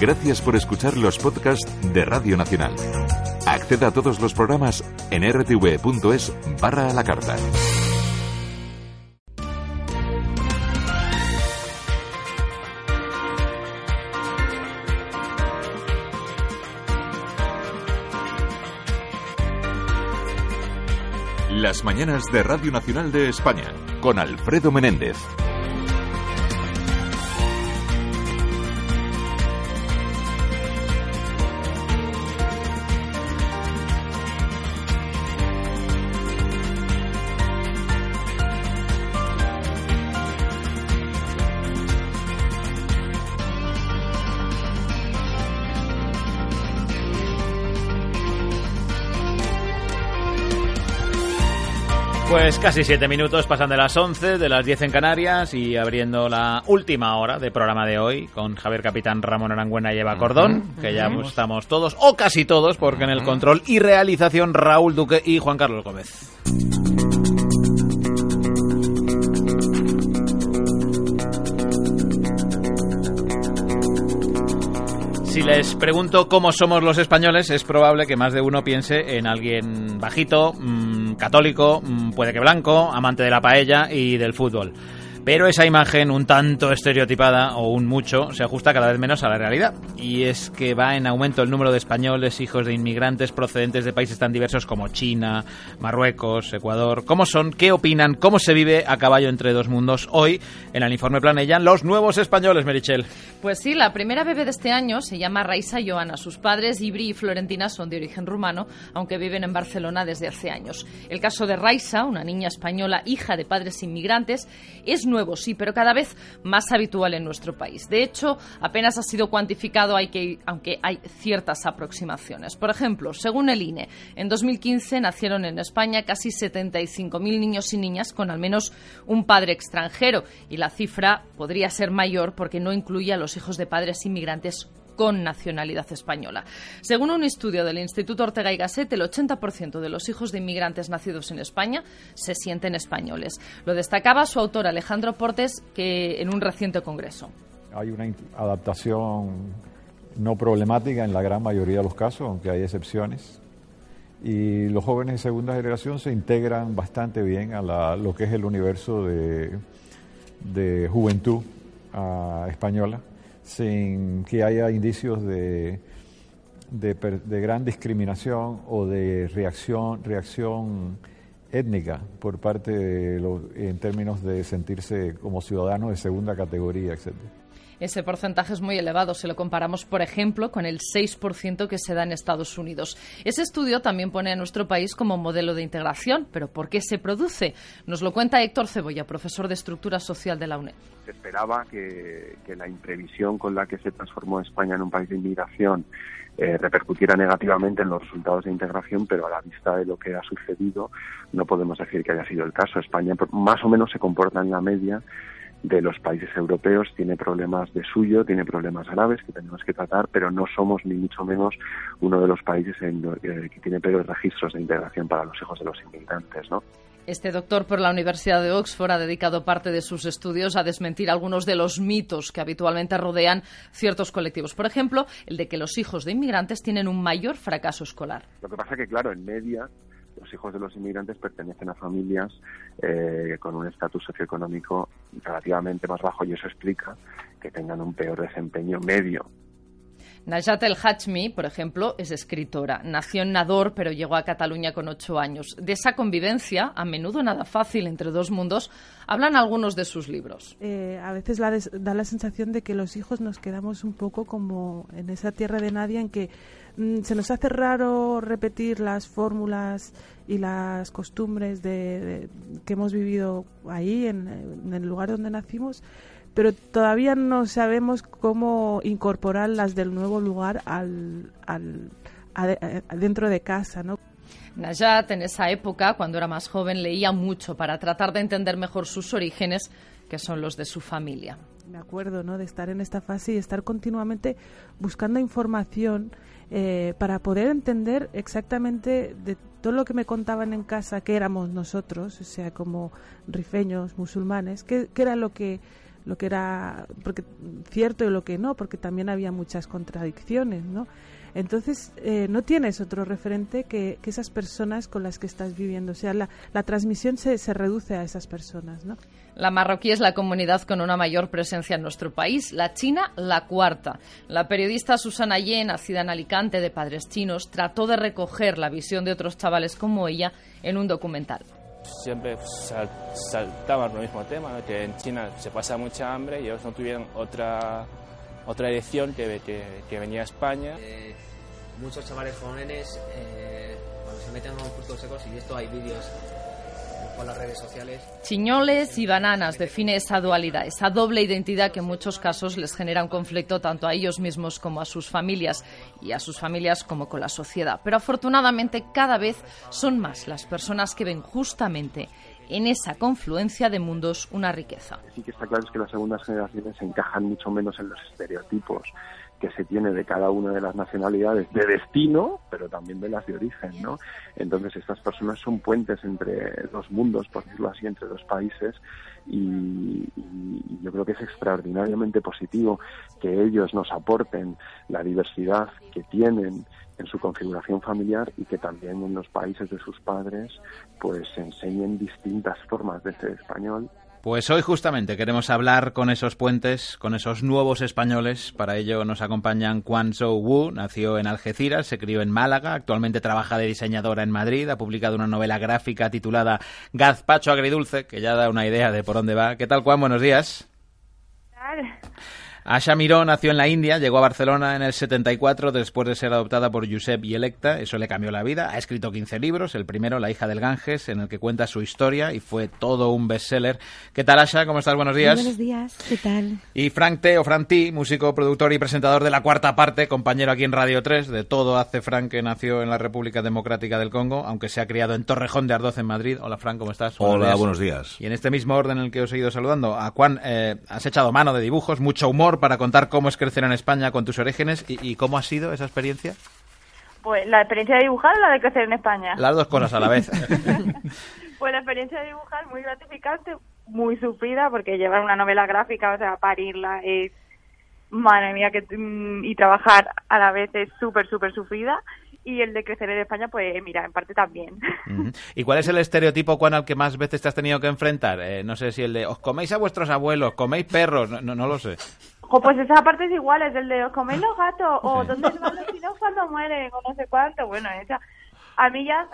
Gracias por escuchar los podcasts de Radio Nacional. Acceda a todos los programas en rtv.es barra a la carta. Las mañanas de Radio Nacional de España con Alfredo Menéndez. Casi siete minutos pasan de las 11, de las 10 en Canarias y abriendo la última hora de programa de hoy con Javier Capitán, Ramón Arangüena y Eva Cordón, que ya estamos todos, o casi todos, porque en el control y realización Raúl Duque y Juan Carlos Gómez. Si les pregunto cómo somos los españoles, es probable que más de uno piense en alguien bajito, mmm, católico, mmm, puede que blanco, amante de la paella y del fútbol. Pero esa imagen un tanto estereotipada o un mucho se ajusta cada vez menos a la realidad. Y es que va en aumento el número de españoles, hijos de inmigrantes procedentes de países tan diversos como China, Marruecos, Ecuador. ¿Cómo son? ¿Qué opinan? ¿Cómo se vive a caballo entre dos mundos hoy? En el informe Planellan, los nuevos españoles, Merichel. Pues sí, la primera bebé de este año se llama Raisa Joana. Sus padres, Ibri y Florentina, son de origen rumano, aunque viven en Barcelona desde hace años. El caso de Raisa, una niña española, hija de padres inmigrantes, es nuevo, sí, pero cada vez más habitual en nuestro país. De hecho, apenas ha sido cuantificado, hay que, aunque hay ciertas aproximaciones. Por ejemplo, según el INE, en 2015 nacieron en España casi 75.000 niños y niñas con al menos un padre extranjero, y la cifra podría ser mayor porque no incluye a los hijos de padres inmigrantes con nacionalidad española. Según un estudio del Instituto Ortega y Gasset, el 80% de los hijos de inmigrantes nacidos en España se sienten españoles. Lo destacaba su autor Alejandro Portes que en un reciente congreso. Hay una adaptación no problemática en la gran mayoría de los casos, aunque hay excepciones. Y los jóvenes de segunda generación se integran bastante bien a la, lo que es el universo de, juventud uh, española sin que haya indicios de, de, de, gran discriminación o de reacción, reacción étnica por parte de los, en términos de sentirse como ciudadanos de segunda categoría, etcétera. Ese porcentaje es muy elevado si lo comparamos, por ejemplo, con el 6% que se da en Estados Unidos. Ese estudio también pone a nuestro país como modelo de integración, pero ¿por qué se produce? Nos lo cuenta Héctor Cebolla, profesor de Estructura Social de la UNED. Se esperaba que, la imprevisión con la que se transformó España en un país de inmigración eh, repercutiera negativamente en los resultados de integración, pero a la vista de lo que ha sucedido no podemos decir que haya sido el caso. España más o menos se comporta en la media de los países europeos, tiene problemas de suyo, tiene problemas graves que tenemos que tratar, pero no somos ni mucho menos uno de los países en, eh, que tiene peores registros de integración para los hijos de los inmigrantes, ¿no? Este doctor por la Universidad de Oxford ha dedicado parte de sus estudios a desmentir algunos de los mitos que habitualmente rodean ciertos colectivos. Por ejemplo, el de que los hijos de inmigrantes tienen un mayor fracaso escolar. Lo que pasa es que, claro, en media los hijos de los inmigrantes pertenecen a familias eh, con un estatus socioeconómico relativamente más bajo y eso explica que tengan un peor desempeño medio Najat El Hachmi, por ejemplo, es escritora. Nació en Nador, pero llegó a Cataluña con ocho años. De esa convivencia, a menudo nada fácil entre dos mundos, hablan algunos de sus libros. Eh, a veces da la sensación de que los hijos nos quedamos un poco como en esa tierra de nadie en que mm, se nos hace raro repetir las fórmulas y las costumbres de, que hemos vivido ahí, en el lugar donde nacimos pero todavía no sabemos cómo incorporar las del nuevo lugar al, al, dentro de casa, ¿no? Najat, en esa época, cuando era más joven, leía mucho para tratar de entender mejor sus orígenes, que son los de su familia. Me acuerdo, ¿no?, de estar en esta fase y estar continuamente buscando información eh, para poder entender exactamente de todo lo que me contaban en casa que éramos nosotros, o sea, como rifeños, musulmanes, qué, qué era lo que lo que era porque cierto y lo que no, porque también había muchas contradicciones, ¿no? Entonces, eh, no tienes otro referente que, esas personas con las que estás viviendo. O sea, la, transmisión se, se, reduce a esas personas, ¿no? La marroquí es la comunidad con una mayor presencia en nuestro país, la china la cuarta. La periodista Susana Ye, nacida en Alicante de padres chinos, trató de recoger la visión de otros chavales como ella en un documental. Siempre saltaba el mismo tema, que en China se pasa mucha hambre y ellos no tuvieron otra otra edición que, que, venía a España. Eh, muchos chavales jóvenes, eh, cuando se meten a un curso secos, y esto hay vídeos por las redes sociales. Chiñoles y bananas define esa dualidad, esa doble identidad que en muchos casos les genera un conflicto tanto a ellos mismos como a sus familias y a sus familias como con la sociedad. Pero afortunadamente cada vez son más las personas que ven justamente en esa confluencia de mundos una riqueza. Sí que está claro es que las segundas generaciones encajan mucho menos en los estereotipos que se tiene de cada una de las nacionalidades de destino, pero también de las de origen, ¿no? Entonces estas personas son puentes entre los mundos, por decirlo así, entre los países y, y, yo creo que es extraordinariamente positivo que ellos nos aporten la diversidad que tienen en su configuración familiar y que también en los países de sus padres pues enseñen distintas formas de ser español pues hoy justamente queremos hablar con esos puentes, con esos nuevos españoles. Para ello nos acompañan Quan Zhou Wu, nació en Algeciras, se crió en Málaga, actualmente trabaja de diseñadora en Madrid, ha publicado una novela gráfica titulada Gazpacho Agridulce, que ya da una idea de por dónde va. ¿Qué tal, Juan? Buenos días. Asha Miró nació en la India, llegó a Barcelona en el 74 después de ser adoptada por Josep y Electa. Eso le cambió la vida. Ha escrito 15 libros. El primero, La hija del Ganges, en el que cuenta su historia y fue todo un bestseller. ¿Qué tal, Asha? ¿Cómo estás? Buenos días. buenos días. ¿Qué tal? Y Frank T. o Frank T., músico, productor y presentador de La Cuarta Parte, compañero aquí en Radio 3. De todo hace Frank, que nació en la República Democrática del Congo, aunque se ha criado en Torrejón de Ardoz, en Madrid. Hola, Frank, ¿cómo estás? Hola, buenos días. Y en este mismo orden en el que os he ido saludando, a Juan, eh, has echado mano de dibujos, mucho humor para contar cómo es crecer en España con tus orígenes y, cómo ha sido esa experiencia. Pues la experiencia de dibujar o la de crecer en España. Las dos cosas a la vez. pues la experiencia de dibujar muy gratificante, muy sufrida, porque llevar una novela gráfica, o sea, parirla es, madre mía, que, mm, y trabajar a la vez es súper, súper sufrida y el de crecer en España, pues mira, en parte también. ¿Y cuál es el estereotipo, Juan, al que más veces te has tenido que enfrentar? Eh, no sé si el de os coméis a vuestros abuelos, coméis perros, no, no, lo sé. O pues esa parte es igual, es el de os coméis los gatos, o dónde van los chinos cuando mueren, o no sé cuánto. Bueno, esa, a mí ya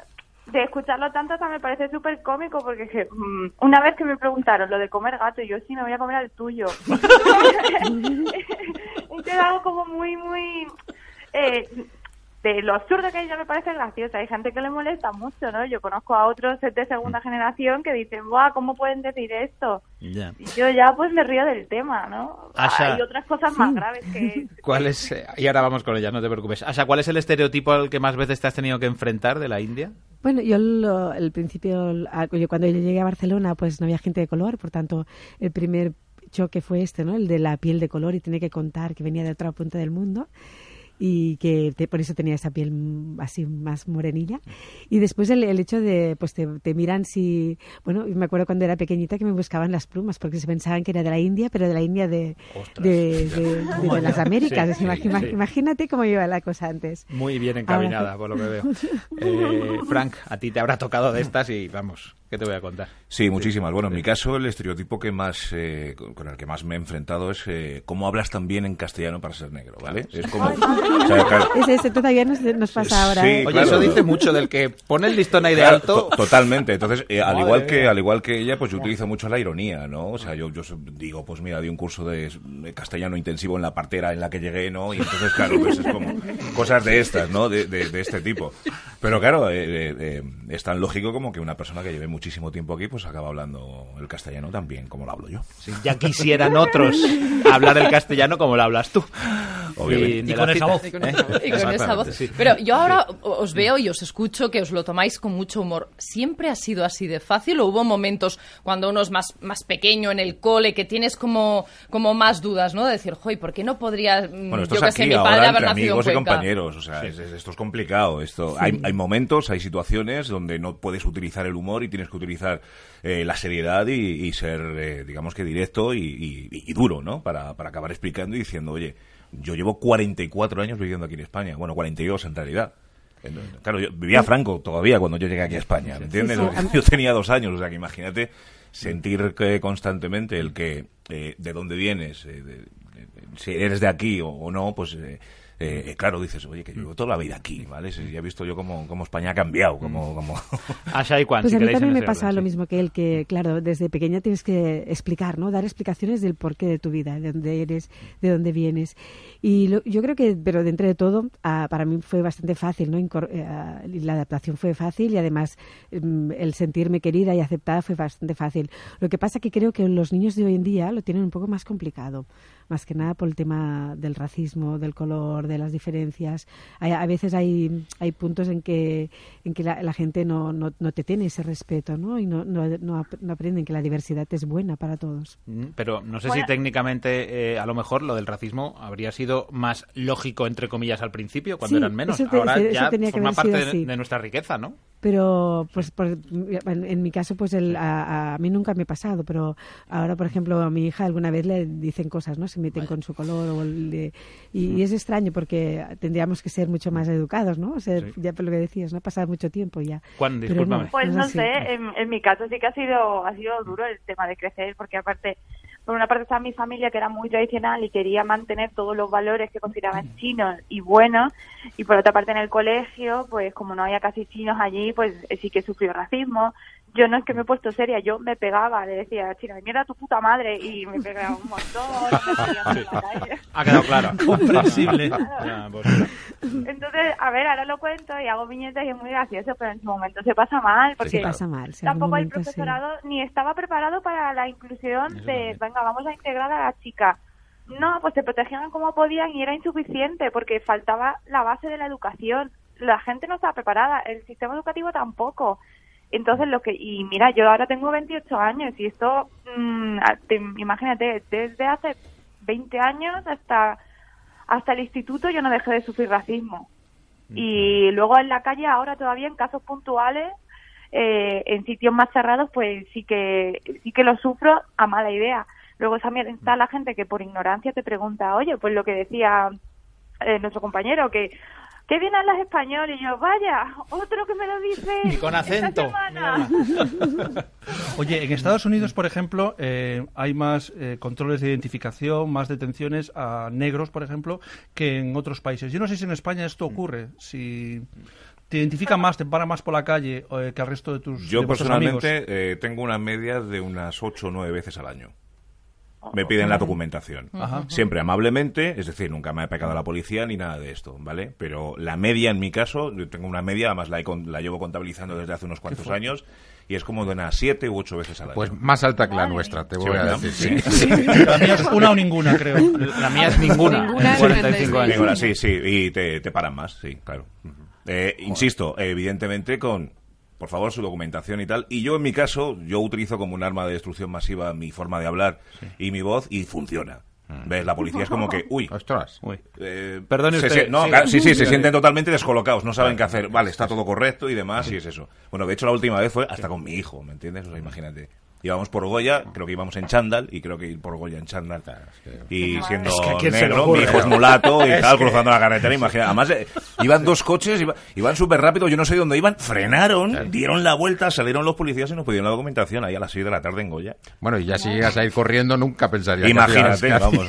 de escucharlo tanto hasta me parece súper cómico porque que, mm, una vez que me preguntaron lo de comer gato yo sí me voy a comer al tuyo he quedado como muy muy eh, de lo absurdo que ella me parece graciosa. Hay gente que le molesta mucho, ¿no? Yo conozco a otros de segunda generación que dicen, ¡buah, cómo pueden decir esto! Y yo ya pues me río del tema, ¿no? Hay otras cosas más graves que... ¿Cuál es? Y ahora vamos con ellas, no te preocupes. Asha, ¿cuál es el estereotipo al que más veces te has tenido que enfrentar de la India? Bueno, yo el principio, yo cuando llegué a Barcelona, pues no había gente de color, por tanto, el primer choque fue este, ¿no? El de la piel de color y tiene que contar que venía de otra punta del mundo y que por eso tenía esa piel así más morenilla. Y después el, hecho de, pues te, miran si, bueno, me acuerdo cuando era pequeñita que me buscaban las plumas porque se pensaban que era de la India, pero de la India de, de, las Américas. Imagínate cómo iba la cosa antes. Muy bien encaminada, por lo que veo. Eh, Frank, a ti te habrá tocado de estas y vamos, ¿qué te voy a contar? Sí, muchísimas. Bueno, en mi caso, el estereotipo que más, eh, con el que más me he enfrentado es eh, cómo hablas tan bien en castellano para ser negro, ¿vale? Es como... Ese, todavía nos, pasa ahora. ¿eh? Oye, eso dice mucho del que pone el listón ahí de alto. totalmente. Entonces, eh, al igual que al igual que ella, pues yo utilizo mucho la ironía, ¿no? O sea, yo, yo digo, pues mira, di un curso de, castellano intensivo en la partera en la que llegué, ¿no? Y entonces, claro, pues es como cosas de estas, ¿no? De, de, de este tipo. Pero claro, eh, eh, es tan lógico como que una persona que lleve muchísimo tiempo aquí pues acaba hablando el castellano tan bien como lo hablo yo. Sí, ya quisieran otros hablar el castellano como lo hablas tú. Obviamente. Y, Y con esa voz. Y con esa voz. Y con esa voz. Pero yo ahora os veo y os escucho que os lo tomáis con mucho humor. ¿Siempre ha sido así de fácil o hubo momentos cuando uno es más, más pequeño en el cole que tienes como, como más dudas, ¿no? De decir, joy, ¿por qué no podría, mm, Bueno, esto yo es que sé, aquí, mi padre ahora haber entre nacido en amigos y compañeros. O sea, es- es- esto es complicado. Esto, hay, hay momentos, hay situaciones donde no puedes utilizar el humor y tienes que utilizar eh, la seriedad y, y ser, eh, digamos que directo y, y- y duro, ¿no? Para, para acabar explicando y diciendo, oye, yo llevo 44 años viviendo aquí en España. Bueno, 42 en realidad. Claro, yo vivía Franco todavía cuando yo llegué aquí a España, ¿me entiendes? Yo tenía dos años, o sea que imagínate sentir que constantemente el que eh, de dónde vienes, eh, de- de- si eres de aquí o, o no, pues eh, eh, claro, dices, oye, que yo llevo toda la vida aquí, ¿vale? Si ya he visto yo cómo, cómo España ha cambiado, como... como... Asha y Juan, Pues si a mí también me pasa orden, lo sí. mismo que él, que claro, desde pequeña tienes que explicar, ¿no? Dar explicaciones del porqué de tu vida, de dónde eres, de dónde vienes. Y lo- yo creo que, pero dentro de todo, ah, para mí fue bastante fácil, ¿no? Incor- eh, ah, y la adaptación fue fácil y además mm, el sentirme querida y aceptada fue bastante fácil. Lo que pasa que creo que los niños de hoy en día lo tienen un poco más complicado, más que nada por el tema del racismo, del color, de las diferencias. Hay- a veces hay, hay puntos en que, en que la, la gente no, no, no te tiene ese respeto, ¿no? Y no, no, no ap- no aprenden que la diversidad es buena para todos. Mm, Pero no sé Bueno. si técnicamente, eh, a lo mejor, lo del racismo habría sido más lógico, entre comillas, al principio, cuando Sí, eran menos. te- Ahora eso ya forma parte de nuestra riqueza, ¿no? Pero, pues, por- en, en mi caso, pues, el, a, a mí nunca me ha pasado, pero ahora, por ejemplo, a mi hija alguna vez le dicen cosas, ¿no? Se meten con su color o le- y, y es extraño porque tendríamos que ser mucho más educados, ¿no? Ser, Sí. Ya por lo que decías, ¿no? Ha pasado mucho tiempo ya. Juan, discúlpame. Pues es no sé, en, en mi caso sí que ha sido, ha sido duro el tema de crecer, porque aparte, por una parte está mi familia que era muy tradicional y quería mantener todos los valores que consideraban chinos y buenos, y por otra parte en el colegio, pues como no había casi chinos allí, pues sí que sufrió racismo. Yo no es que me he puesto seria, yo me pegaba, le decía, chino, mierda tu puta madre, y me pegaba un montón, me pegaban en la calle. Ha quedado claro. Comprensible. Pues, Entonces, a ver, ahora lo cuento y hago viñetas y es muy gracioso, pero en su momento se pasa mal, porque pasa mal. tampoco el sí. profesorado ni estaba preparado para la inclusión de, venga, vamos a integrar a la chica. No, pues se protegían como podían y era insuficiente porque faltaba la base de la educación. La gente no estaba preparada, el sistema educativo tampoco. Entonces, lo que, y mira, yo ahora tengo 28 años y esto, mm, te- imagínate, desde hace 20 años hasta, hasta el instituto yo no dejé de sufrir racismo. Y luego en la calle, ahora todavía en casos puntuales, eh, en sitios más cerrados, pues sí que sí que lo sufro a mala idea. Luego también está la gente que por ignorancia te pregunta, oye, pues lo que decía eh, nuestro compañero, que ¿qué bien hablas español? Y yo, vaya, otro que me lo dice. Y con acento. semana". Oye, en Estados Unidos, por ejemplo, eh, hay más eh, controles de identificación, más detenciones a negros, por ejemplo, que en otros países. Yo no sé si en España esto ocurre, si te identifican más, te paran más por la calle eh, que al resto de tus Yo de vuestros amigos. personalmente eh, tengo una media de unas 8 o 9 veces al año. Me piden la documentación. Ajá. Siempre amablemente, es decir, nunca me ha pecado la policía ni nada de esto, ¿vale? Pero la media en mi caso, yo tengo una media, además la, he con- la llevo contabilizando desde hace unos cuantos años, y es como de unas 7 u 8 veces al año. Pues más alta que la nuestra, te Sí, voy a decir. Sí. La mía es una o ninguna, creo. La mía es ninguna. Ninguna en 45 años. Ninguna, sí, sí, y te, te paran más, sí, claro. Eh, insisto, evidentemente con, por favor, su documentación y tal. Y yo, en mi caso, yo utilizo como un arma de destrucción masiva mi forma de hablar y mi voz y funciona. ¿Ves? La policía es como que, uy, Ostras. Uy. eh, Perdone usted, se- no, sí. claro, sí, sí, se sienten totalmente descolocados, no saben qué hacer. Vale, está todo correcto y demás, y es eso. Bueno, de hecho, la última vez fue hasta con mi hijo, ¿me entiendes? O sea, imagínate. Íbamos por Goya, creo que íbamos en chándal, y creo que ir por Goya en chándal. Y siendo Es que negro, ocurre, mi hijo es mulato y Es tal, que- cruzando la carretera, imagínate. Además, eh, iban dos coches, iba- iban súper rápido, yo no sé dónde iban, frenaron, dieron la vuelta, salieron los policías y nos pidieron la documentación ahí a las 6 de la tarde en Goya. Bueno, y ya si llegas a ir corriendo, nunca pensaría Imagínate, que vamos,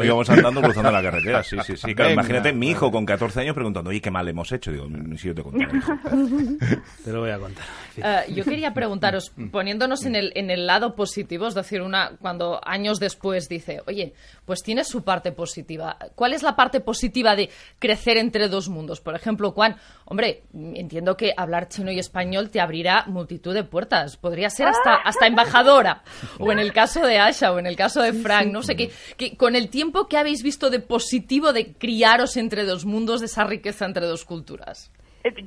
que íbamos andando cruzando la carretera, sí, sí, sí. Claro, imagínate mi hijo con 14 años preguntando, oye, qué mal hemos hecho. Digo, ni si yo te contaré. Te lo voy a contar. Eh, yo quería preguntaros, poniéndonos en el, en el lado positivo, es decir, una cuando años después dice, oye, pues tiene su parte positiva. ¿Cuál es la parte positiva de crecer entre dos mundos? Por ejemplo, Juan, hombre, entiendo que hablar chino y español te abrirá multitud de puertas. Podría ser hasta, hasta embajadora. O en el caso de Asha, o en el caso de Frank, no sé, qué que con el tiempo que habéis visto de positivo de criaros entre dos mundos, de esa riqueza entre dos culturas.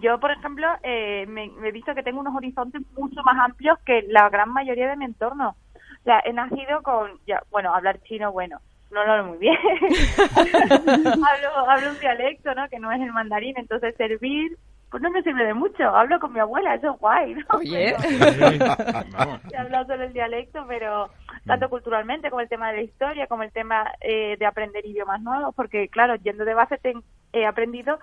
Yo, por ejemplo, eh, me, me he visto que tengo unos horizontes mucho más amplios que la gran mayoría de mi entorno. O sea, he nacido con, ya, bueno, hablar chino, bueno, no lo hablo muy bien. hablo, hablo un dialecto, ¿no? Que no es el mandarín, entonces servir, pues no me sirve de mucho. Hablo con mi abuela, eso es guay, ¿no? Oye. He hablado solo el dialecto, pero tanto culturalmente como el tema de la historia, como el tema eh, de aprender idiomas nuevos, porque claro, yendo de base te- he aprendido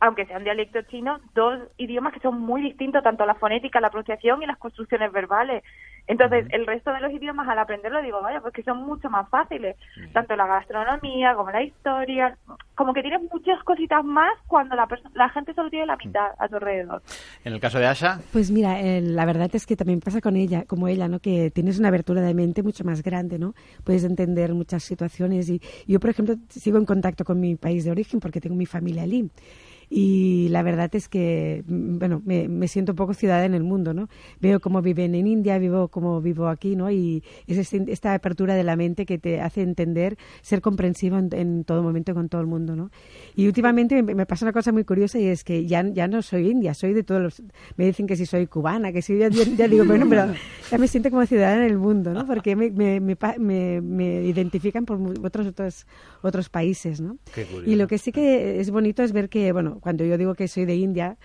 aunque sea un dialecto chino, dos idiomas que son muy distintos, tanto la fonética, la pronunciación y las construcciones verbales. Entonces, el resto de los idiomas al aprenderlo digo, vaya, pues que son mucho más fáciles, tanto la gastronomía como la historia, como que tienes muchas cositas más cuando la, la gente solo tiene la mitad a tu alrededor. En el caso de Asha, Pues mira, eh, la verdad es que también pasa con ella, como ella, ¿no? Que tienes una abertura de mente mucho más grande, ¿no? Puedes entender muchas situaciones y yo, por ejemplo, sigo en contacto con mi país de origen porque tengo mi familia allí. Y la verdad es que, mm, bueno, me, me siento un poco ciudadana en el mundo, ¿no? Veo cómo viven en India, vivo cómo vivo aquí, ¿no? Y es este- esta apertura de la mente que te hace entender, ser comprensivo en, en todo momento con todo el mundo, ¿no? Y últimamente me, me pasa una cosa muy curiosa y es que ya, ya no soy india, soy de todos los... Me dicen que si soy cubana, que si ya, ya- ya digo, bueno, pero ya me siento como ciudadana en el mundo, ¿no? Porque me, me, me, me- identifican por otros, otros, otros países, ¿no? Qué curioso. Y lo que sí que es bonito es ver que, bueno, cuando yo digo que soy de India,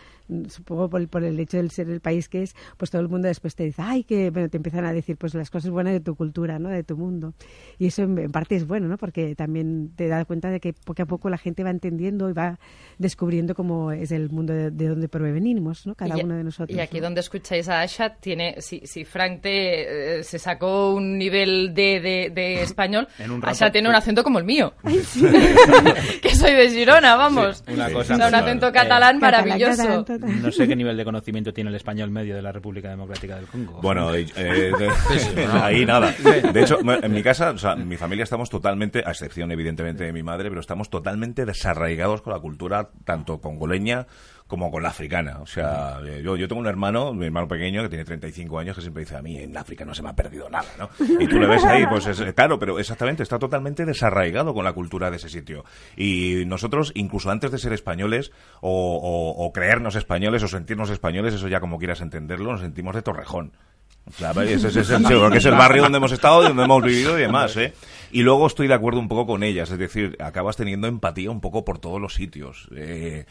supongo por, el- por el hecho de ser el país que es, pues todo el mundo después te dice, ay, que, bueno, te empiezan a decir pues las cosas buenas de tu cultura, ¿no? De tu mundo. Y eso en, en parte es bueno, ¿no? Porque también te das cuenta de que poco a poco la gente va entendiendo y va descubriendo cómo es el mundo de, de donde provenimos, ¿no? Cada Y- uno de nosotros. Y aquí ¿no? donde escucháis a Asha, tiene, si, si Frank te, eh, se sacó un nivel de, de, de español, En un rato, Asha tiene un acento como el mío. que soy de Girona, vamos. Sí, una O cosa. sea, un acento catalán Eh, no sé qué nivel de conocimiento tiene el español medio de la República Democrática del Congo. Bueno, eh, eh, de- ahí nada. De hecho, en mi casa, o sea, mi familia estamos totalmente, a excepción evidentemente de mi madre, pero estamos totalmente desarraigados con la cultura tanto congoleña como con la africana. O sea, eh, yo, yo tengo un hermano, mi hermano pequeño, que tiene 35 años, que siempre dice a mí, en África no se me ha perdido nada, ¿no? Y tú le ves ahí, pues es, claro, pero exactamente, está totalmente desarraigado con la cultura de ese sitio. Y nosotros, incluso antes de ser españoles, o, o- o creernos españoles, o sentirnos españoles, eso ya como quieras entenderlo, nos sentimos de Torrejón. O sea, ese, es el, porque es el barrio donde hemos estado, donde hemos vivido y demás, ¿eh? Y luego estoy de acuerdo un poco con ellas, es decir, acabas teniendo empatía un poco por todos los sitios. Eh,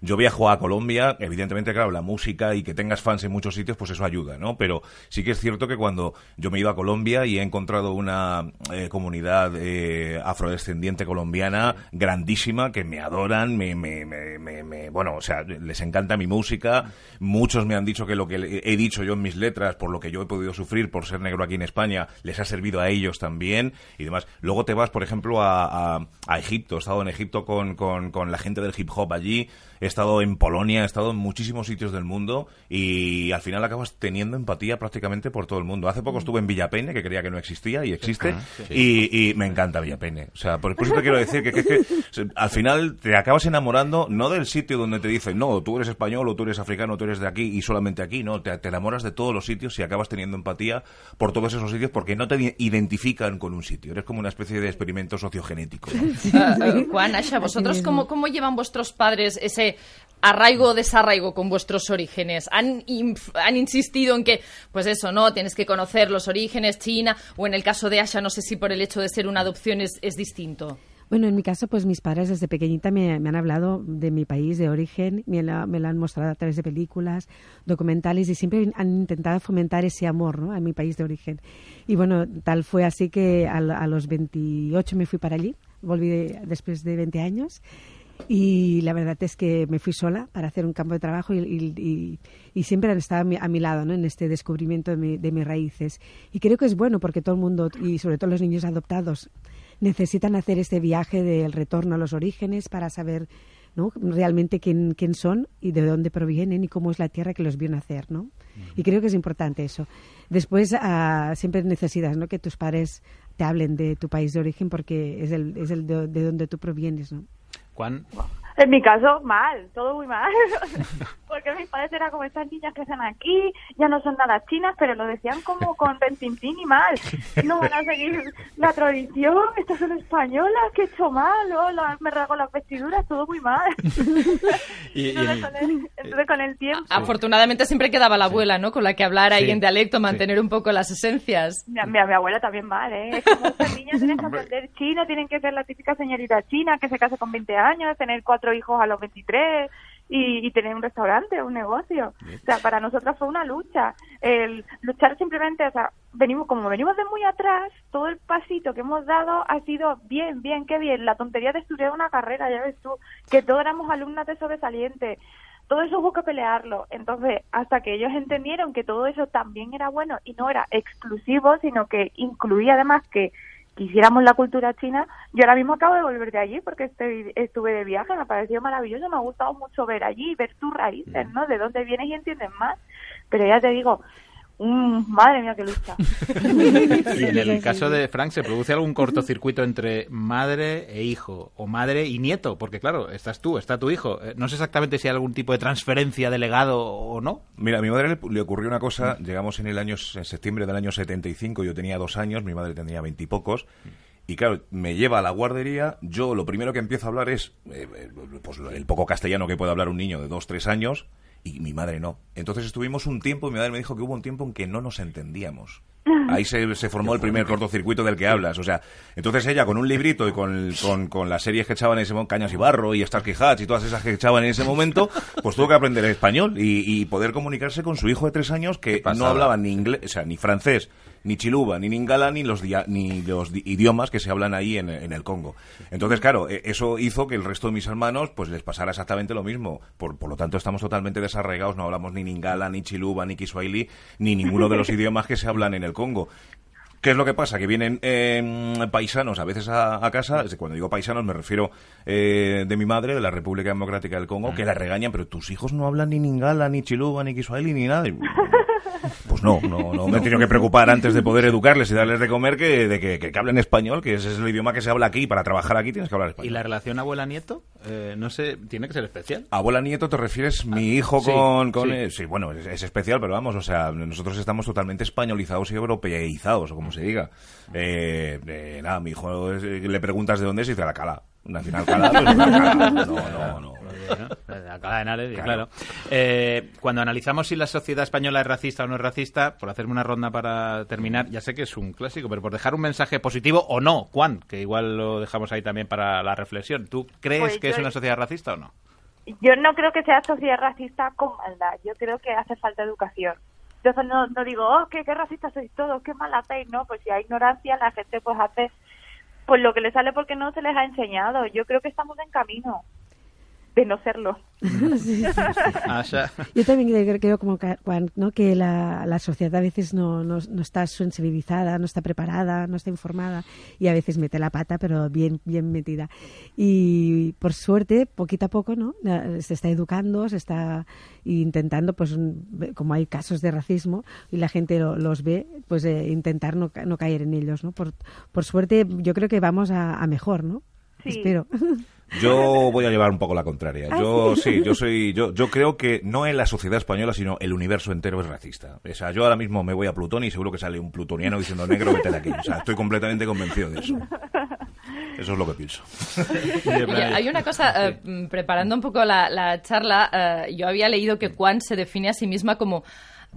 yo viajo a Colombia, evidentemente, claro, la música y que tengas fans en muchos sitios, pues eso ayuda, ¿no? Pero sí que es cierto que cuando yo me he ido a Colombia y he encontrado una eh, comunidad eh, afrodescendiente colombiana grandísima que me adoran, me, me, me, me- bueno, o sea, les encanta mi música. Muchos me han dicho que lo que he dicho yo en mis letras, por lo que yo he podido sufrir por ser negro aquí en España, les ha servido a ellos también y demás. Luego te vas, por ejemplo, a, a- a Egipto. He estado en Egipto con, con, con la gente del hip hop allí. He estado en Polonia, he estado en muchísimos sitios del mundo y al final acabas teniendo empatía prácticamente por todo el mundo. Hace poco estuve en Villapene, que creía que no existía y existe, Ah, sí. y, y me encanta Villapene. O sea, por eso te quiero decir que, que- que se- al final te acabas enamorando no del sitio donde te dicen, no, tú eres español o tú eres africano, tú eres de aquí y solamente aquí, no, te, te enamoras de todos los sitios y acabas teniendo empatía por todos esos sitios porque no te identifican con un sitio. Eres como una especie de experimento sociogenético. ¿no? Ah, Juan, Asha, ¿vosotros cómo, cómo llevan vuestros padres ese arraigo o desarraigo con vuestros orígenes? ¿Han, ¿Han insistido en que, pues eso, no, tienes que conocer los orígenes, China, o en el caso de Asha, no sé si por el hecho de ser una adopción es, es distinto? Bueno, en mi caso, pues mis padres desde pequeñita me, me han hablado de mi país de origen, me la, me la han mostrado a través de películas, documentales y siempre han intentado fomentar ese amor ¿no? a mi país de origen. Y bueno, tal fue así que a, a los 28 me fui para allí, volví de- después de 20 años y la verdad es que me fui sola para hacer un campo de trabajo y, y- y- y siempre han estado a mi, a mi lado ¿no? en este descubrimiento de, mi- de mis raíces. Y creo que es bueno porque todo el mundo, y sobre todo los niños adoptados, necesitan hacer este viaje del retorno a los orígenes para saber ¿no? realmente quién, quién son y de dónde provienen y cómo es la tierra que los vio nacer. ¿no? Y creo que es importante eso. Después, ah, siempre necesitas ¿no? que tus padres te hablen de tu país de origen porque es el, es el de, de donde tú provienes. ¿no? Juan. En mi caso, mal, todo muy mal. Porque mis padres eran como estas niñas que están aquí, ya no son nada chinas, pero lo decían como con pentintín y mal. No van a seguir la tradición, estas son españolas, que he hecho mal, oh, la- me rasgo las vestiduras, todo muy mal. Y- y entonces, el- con el, entonces, con el tiempo... Afortunadamente siempre quedaba la abuela, ¿no? Con la que hablar ahí Sí. en dialecto, mantener un poco las esencias. Mi, mi, mi abuela también mal, ¿eh? Es como estas niñas tienen que aprender chino, tienen que ser la típica señorita china que se case con 20 años, tener cuatro hijos a los 23 y, y tener un restaurante, un negocio. O sea, para nosotras fue una lucha. El luchar simplemente, o sea, venimos como venimos de muy atrás, todo el pasito que hemos dado ha sido bien, bien, qué bien. La tontería de estudiar una carrera, ya ves tú, que todos éramos alumnas de sobresaliente todo eso hubo que pelearlo. Entonces, hasta que ellos entendieron que todo eso también era bueno y no era exclusivo, sino que incluía además que quisiéramos la cultura china, yo ahora mismo acabo de volver de allí porque estoy, estuve de viaje, me ha parecido maravilloso, me ha gustado mucho ver allí, ver tus raíces, ¿no? De dónde vienes y entiendes más. Pero ya te digo, mm, madre mía, qué lucha. Y en el caso de Frank, ¿se produce algún cortocircuito entre madre e hijo? O madre y nieto? Porque claro, estás tú, está tu hijo. Eh, No sé exactamente si hay algún tipo de transferencia de legado o no. Mira, a mi madre le, le ocurrió una cosa. Llegamos en el año en septiembre del año 75. Yo tenía dos años, mi madre tenía veintipocos. Y claro, me lleva a la guardería. Yo lo primero que empiezo a hablar es eh, eh, pues, el poco castellano que puede hablar un niño de dos, tres años. Y mi madre no. Entonces estuvimos un tiempo y mi madre me dijo que hubo un tiempo en que no nos entendíamos. Ahí se, se formó el primer cortocircuito del que hablas. O sea, entonces ella con un librito y con, con, con las series que echaban en ese momento, Cañas y Barro y Starkey Hatch y todas esas que echaban en ese momento, pues tuvo que aprender español y, y poder comunicarse con su hijo de tres años que no hablaba ni inglés, o sea, ni francés, ni chiluba, ni ningala, ni los, dia- ni los di- idiomas que se hablan ahí en, en el Congo. Entonces, claro, e- eso hizo que el resto de mis hermanos pues les pasara exactamente lo mismo. Por, por lo tanto, estamos totalmente desarraigados, no hablamos ni ningala, ni chiluba, ni kiswahili, ni ninguno de los idiomas que se hablan en el Congo. ¿Qué es lo que pasa? Que vienen eh, paisanos a veces a, a casa, cuando digo paisanos me refiero eh, de mi madre, de la República Democrática del Congo, que la regañan, pero tus hijos no hablan ni ningala, ni chiluba, ni kiswahili, ni nada. Pues no, no, no me he tenido que preocupar antes de poder educarles y darles de comer que de que, que hablen español, que ese es el idioma que se habla aquí. Para trabajar aquí tienes que hablar español. ¿Y la relación abuela-nieto? Eh, no sé, tiene que ser especial. Abuela nieto, ¿te refieres mi hijo Ah, sí, con...? con sí. eh, sí, bueno, es, es especial, pero vamos, o sea, nosotros estamos totalmente españolizados y europeizados, o como se diga. Eh, eh, nada, mi hijo es- le preguntas de dónde es y dice la cala. Nacional pues, la Cala. No, no, no. Alcalá de Henares, Claro. claro. Eh, cuando analizamos si la sociedad española es racista o no es racista, por hacerme una ronda para terminar, ya sé que es un clásico, pero por dejar un mensaje positivo o no, Juan, que igual lo dejamos ahí también para la reflexión. ¿Tú crees Pues que yo- es una sociedad racista o no? Yo no creo que sea sociedad racista con maldad. Yo creo que hace falta educación. Entonces no, no digo, oh, qué, qué racistas sois todos, qué mal hacéis, ¿no? Pues si hay ignorancia, la gente pues hace pues lo que le sale porque no se les ha enseñado. Yo creo que estamos en camino de no serlo. Sí. Asha. Yo también creo, como Juan, ¿no? que la, la sociedad a veces no, no, no está sensibilizada, no está preparada, no está informada y a veces mete la pata, pero bien, bien metida. Y por suerte, poquito a poco, ¿no? Se está educando, se está intentando, pues un- como hay casos de racismo y la gente lo- los ve, pues eh, intentar no, ca- no caer en ellos, ¿no? Por, por suerte, yo creo que vamos a, a mejor, ¿no? Sí. Espero. Yo voy a llevar un poco la contraria. ¿Ah, Yo sí? yo soy, yo, yo creo que no en la sociedad española, sino el universo entero es racista. O sea, yo ahora mismo me voy a Plutón y seguro que sale un plutoniano diciendo negro, vete de aquí. O sea, estoy completamente convencido de eso. Eso es lo que pienso. Hay una cosa, eh, preparando un poco la, la charla, eh, yo había leído que Juan se define a sí misma como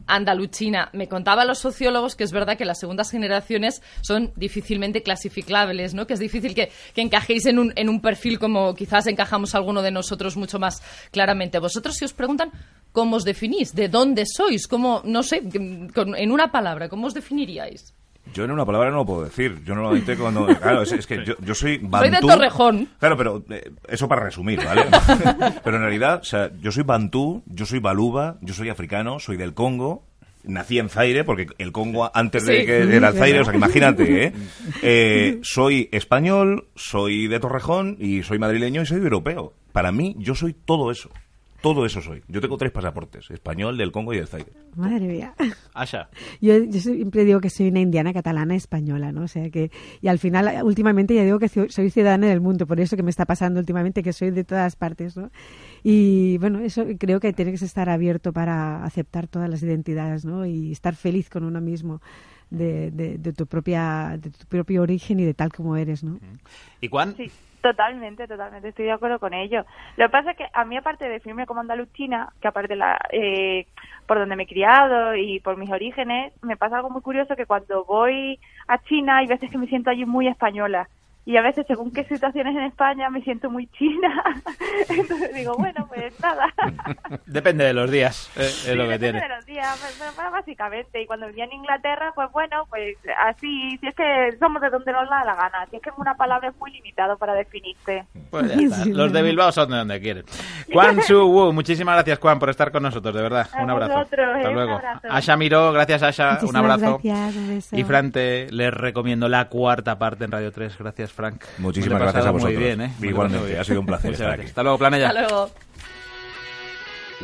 andaluchina. Me contaban los sociólogos que es verdad que las segundas generaciones son difícilmente clasificables, ¿no? Que es difícil que, que encajéis en un, en un perfil como quizás encajamos alguno de nosotros mucho más claramente. Vosotros si os preguntan cómo os definís, de dónde sois, cómo, no sé, en una palabra, ¿cómo os definiríais? Yo en una palabra no lo puedo decir. Yo normalmente cuando... Claro, es, es que yo, yo soy Soy de bantú. Torrejón. Claro, pero eh, eso para resumir, ¿vale? pero en realidad, o sea, yo soy bantú, yo soy baluba, yo soy africano, soy del Congo nací en Zaire, porque el Congo antes Sí. de que era el Zaire, o sea, que imagínate, ¿eh? Eh, soy español, soy de Torrejón y soy madrileño y soy europeo. Para mí, yo soy todo eso. Todo eso soy. Yo tengo tres pasaportes, español, del Congo y del Zaire. Madre mía. Asha. Yo, yo siempre digo que soy una indiana catalana española, ¿no? O sea que, y al final, últimamente ya digo que soy soy ciudadana del mundo, por eso que me está pasando últimamente, que soy de todas partes, ¿no? Y bueno, eso creo que tienes que estar abierto para aceptar todas las identidades, ¿no? Y estar feliz con uno mismo de, de, de tu propia, de tu propio origen y de tal como eres, ¿no? ¿Y Juan? Sí, totalmente, totalmente, estoy de acuerdo con ello. Lo que pasa es que a mí, aparte de definirme como andaluchina, que aparte la, eh, por donde me he criado y por mis orígenes, me pasa algo muy curioso que cuando voy a China hay veces que me siento allí muy española. Y a veces, según qué situaciones en España, me siento muy china. Entonces digo, bueno, pues nada. Depende de los días, eh, es lo que Depende tiene. de los días, pues, pues, pues, básicamente. Y cuando vivía en Inglaterra, pues bueno, pues así, si es que somos de donde nos da la gana. Si es que una palabra es muy limitado para definirte. Pues ya está. Los de Bilbao son de donde quieren. Juan Su Wu, muchísimas gracias, Juan, por estar con nosotros, de verdad. A un abrazo. vosotros, eh, Hasta un luego. abrazo. Asha Miró, gracias, Asha. un Muchísimas abrazo. gracias, un beso. Y Frante, les recomiendo la cuarta parte en Radio 3. Gracias, Frank. Muchísimas gracias a Muy vosotros. bien, ¿eh? Igualmente, muy bien. ha sido un placer Muchas estar gracias. aquí. Hasta luego, Planella. Hasta luego.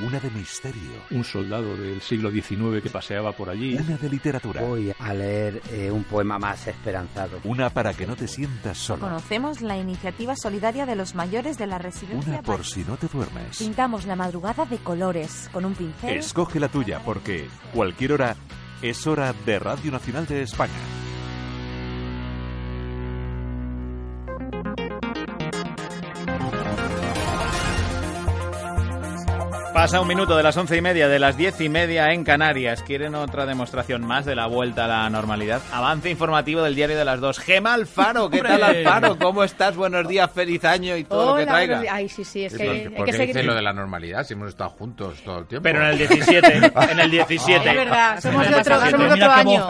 Una de misterio. Un soldado del siglo XIX que paseaba por allí. Una de literatura. Voy a leer eh, un poema más esperanzado. Una para que no te sientas solo. Conocemos la iniciativa solidaria de los mayores de la residencia. Una por si no te duermes. Pintamos la madrugada de colores con un pincel. Escoge la tuya porque cualquier hora es hora de Radio Nacional de España. Pasa un minuto de las once y media, de las diez y media en Canarias. ¿Quieren otra demostración más de la vuelta a la normalidad? Avance informativo del diario de las dos. Gema Alfaro, ¿qué tal. Alfaro? ¿Cómo estás? Buenos días, feliz año y todo lo que traiga. Ay, sí, sí, es que ¿Por hay que seguir. dices lo de la normalidad si hemos estado juntos todo el tiempo? Pero en el 17, en el 17. Es verdad, somos de el otro, 17. somos de otro año.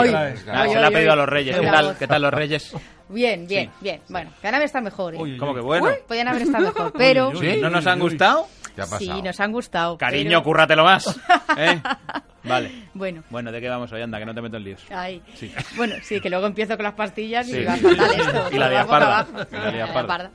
Ay, Se le ha ay, pedido a los reyes. Qué ¿Qué tal, voz. ¿Qué tal los reyes? Bien, bien, bien. Bueno, podían haber estado mejor. ¿eh? ¿Cómo que bueno? Uy, podían haber estado mejor, pero... ¿Sí? ¿No nos han gustado? Sí, nos han gustado. Cariño, pero- cúrratelo más. ¿eh? Vale. Bueno. Bueno, ¿de qué vamos hoy? Anda, que no te meto en líos. Ay. Sí. Bueno, sí, que luego empiezo con las pastillas y Sí. va fatal esto. Y la Por diaparda. abajo. Y la diaparda.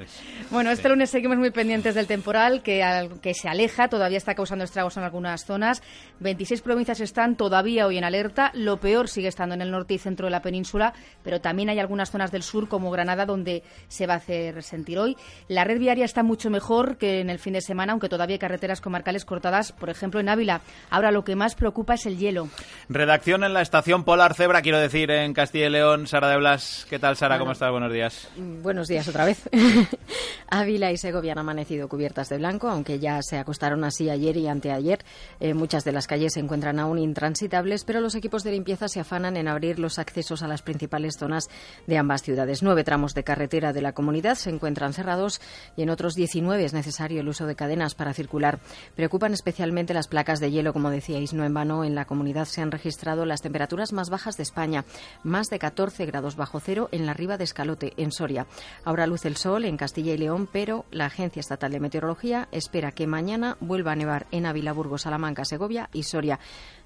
Bueno, este lunes seguimos muy pendientes del temporal que, al- que se aleja, todavía está causando estragos en algunas zonas. 26 provincias están todavía hoy en alerta. Lo peor sigue estando en el norte y centro de la península, pero también hay algunas zonas del sur, como Granada, donde se va a hacer sentir hoy. La red viaria está mucho mejor que en el fin de semana, aunque todavía hay carreteras comarcales cortadas, por ejemplo, en Ávila. Ahora lo que más preocupa es el hielo. Redacción en la estación Polar Cebra, quiero decir, en Castilla y León. Sara de Blas, ¿qué tal, Sara? ¿Cómo estás? Buenos días. Buenos días otra vez. Ávila y Segovia han amanecido cubiertas de blanco, aunque ya se acostaron así ayer y anteayer. Eh, muchas de las calles se encuentran aún intransitables, pero los equipos de limpieza se afanan en abrir los accesos a las principales zonas de ambas ciudades. Nueve tramos de carretera de la comunidad se encuentran cerrados y en otros 19 es necesario el uso de cadenas para circular. Preocupan especialmente las placas de hielo, como decíais, no en vano. En la comunidad se han registrado las temperaturas más bajas de España, más de 14 grados bajo cero en la riba de Escalote, en Soria. Ahora luce el sol en Castilla y León, pero la Agencia Estatal de Meteorología espera que mañana vuelva a nevar en Ávila, Burgos, Salamanca, Segovia y Soria.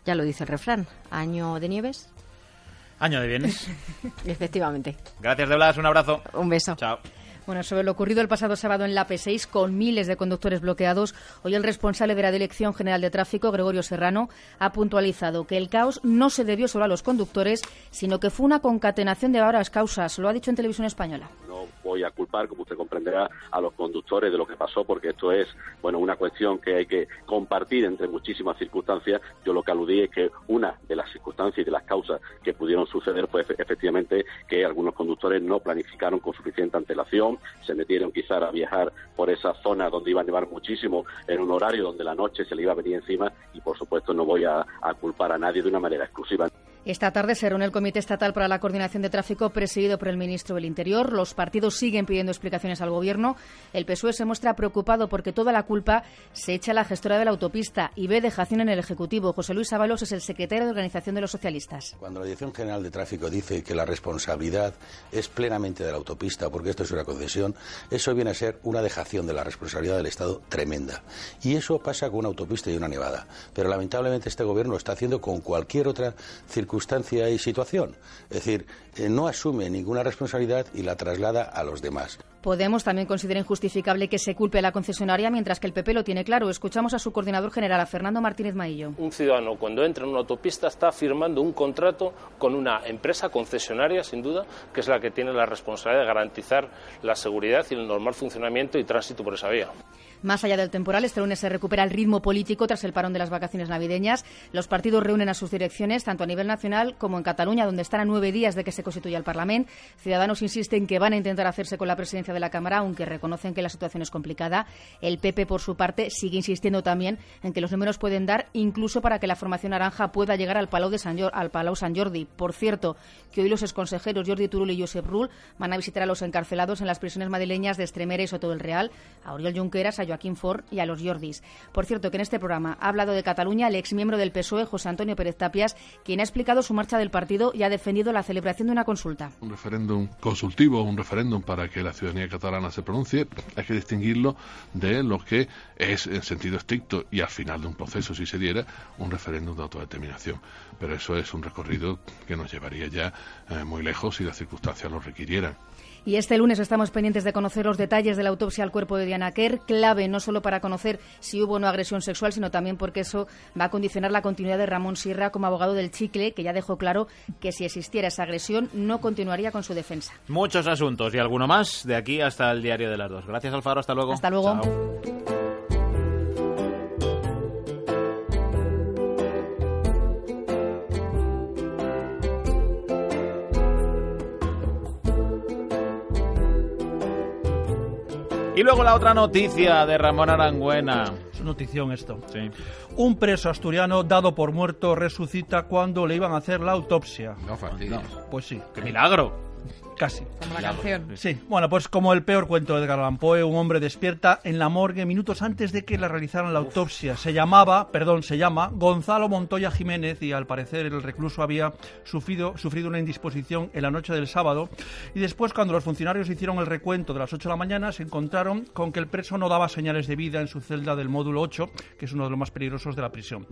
Ya lo dice el refrán, año de nieves. Año de bienes. Efectivamente. Gracias, de Blas. Un abrazo. Un beso. Chao. Bueno, sobre lo ocurrido el pasado sábado en la P6 con miles de conductores bloqueados, hoy el responsable de la Dirección General de Tráfico, Gregorio Serrano, ha puntualizado que el caos no se debió solo a los conductores, sino que fue una concatenación de varias causas. Lo ha dicho en Televisión Española. Voy a culpar, como usted comprenderá, a los conductores de lo que pasó, porque esto es, bueno, una cuestión que hay que compartir entre muchísimas circunstancias. Yo lo que aludí es que una de las circunstancias y de las causas que pudieron suceder, pues efectivamente, que algunos conductores no planificaron con suficiente antelación, se metieron quizás a viajar por esa zona donde iba a nevar muchísimo, en un horario donde la noche se le iba a venir encima, y por supuesto no voy a culpar a nadie de una manera exclusiva. Esta tarde se reúne el Comité Estatal para la Coordinación de Tráfico presidido por el ministro del Interior. Los partidos siguen pidiendo explicaciones al Gobierno. El PSOE se muestra preocupado porque toda la culpa se echa a la gestora de la autopista y ve dejación en el Ejecutivo. José Luis Ábalos es el secretario de Organización de los Socialistas. Cuando la Dirección General de Tráfico dice que la responsabilidad es plenamente de la autopista porque esto es una concesión, eso viene a ser una dejación de la responsabilidad del Estado tremenda. Y eso pasa con una autopista y una nevada. Pero lamentablemente este Gobierno lo está haciendo con cualquier otra circunstancia circunstancia y situación. Es decir, eh, no asume ninguna responsabilidad y la traslada a los demás. Podemos también considera injustificable que se culpe a la concesionaria, mientras que el PP lo tiene claro. Escuchamos a su coordinador general, a Fernando Martínez Maillo. Un ciudadano, cuando entra en una autopista, está firmando un contrato con una empresa concesionaria, sin duda, que es la que tiene la responsabilidad de garantizar la seguridad y el normal funcionamiento y tránsito por esa vía. Más allá del temporal, este lunes se recupera el ritmo político tras el parón de las vacaciones navideñas. Los partidos reúnen a sus direcciones, tanto a nivel nacional como en Cataluña, donde están a nueve días de que se constituya el Parlamento. Ciudadanos insisten que van a intentar hacerse con la presidencia de la Cámara, aunque reconocen que la situación es complicada. El PP, por su parte, sigue insistiendo también en que los números pueden dar incluso para que la formación naranja pueda llegar al Palau, de San, Jordi. Por cierto, que hoy los exconsejeros Jordi Turul y Josep Rull van a visitar a los encarcelados en las prisiones madrileñas de Estremera y Soto del Real, a Oriol Junqueras, a Joaquín Ford y a los Jordis. Por cierto, que en este programa ha hablado de Cataluña el exmiembro del PSOE, José Antonio Pérez Tapias, quien ha explicado su marcha del partido y ha defendido la celebración de una consulta. Un referéndum consultivo, un referéndum para que la ciudadanía catalana se pronuncie, hay que distinguirlo de lo que es en sentido estricto y al final de un proceso, si se diera, un referéndum de autodeterminación. Pero eso es un recorrido que nos llevaría ya eh, muy lejos si las circunstancias lo requirieran. Y este lunes estamos pendientes de conocer los detalles de la autopsia al cuerpo de Diana Kerr, clave no solo para conocer si hubo o no agresión sexual, sino también porque eso va a condicionar la continuidad de Ramón Sierra como abogado del Chicle, que ya dejó claro que si existiera esa agresión no continuaría con su defensa. Muchos asuntos y alguno más de aquí hasta el diario de las dos. Gracias, Alfaro. Hasta luego. Hasta luego. Y luego la otra noticia de Ramón Arangüena. Es notición esto. Sí. Un preso asturiano dado por muerto resucita cuando le iban a hacer la autopsia. No fastidies. Pues sí. ¡Qué milagro! Casi. Como la canción. Sí, bueno, pues como el peor cuento de Edgar Allan Poe, un hombre despierta en la morgue minutos antes de que le realizaran la autopsia. Se llamaba, perdón, se llama Gonzalo Montoya Jiménez y al parecer el recluso había sufrido, sufrido una indisposición en la noche del sábado y después cuando los funcionarios hicieron el recuento de las 8 de la mañana se encontraron con que el preso no daba señales de vida en su celda del módulo 8, que es uno de los más peligrosos de la prisión.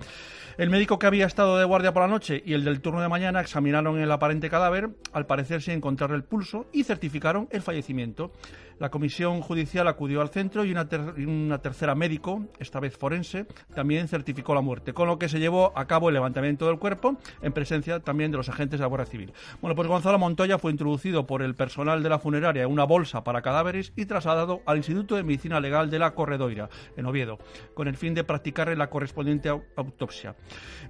El médico que había estado de guardia por la noche y el del turno de mañana examinaron el aparente cadáver, al parecer sin encontrar el pulso y certificaron el fallecimiento. La comisión judicial acudió al centro y una, una, tercera médico, esta vez forense, también certificó la muerte, con lo que se llevó a cabo el levantamiento del cuerpo en presencia también de los agentes de la Guardia Civil. Bueno, pues Gonzalo Montoya fue introducido por el personal de la funeraria en una bolsa para cadáveres y trasladado al Instituto de Medicina Legal de la Corredoira, en Oviedo, con el fin de practicarle la correspondiente autopsia.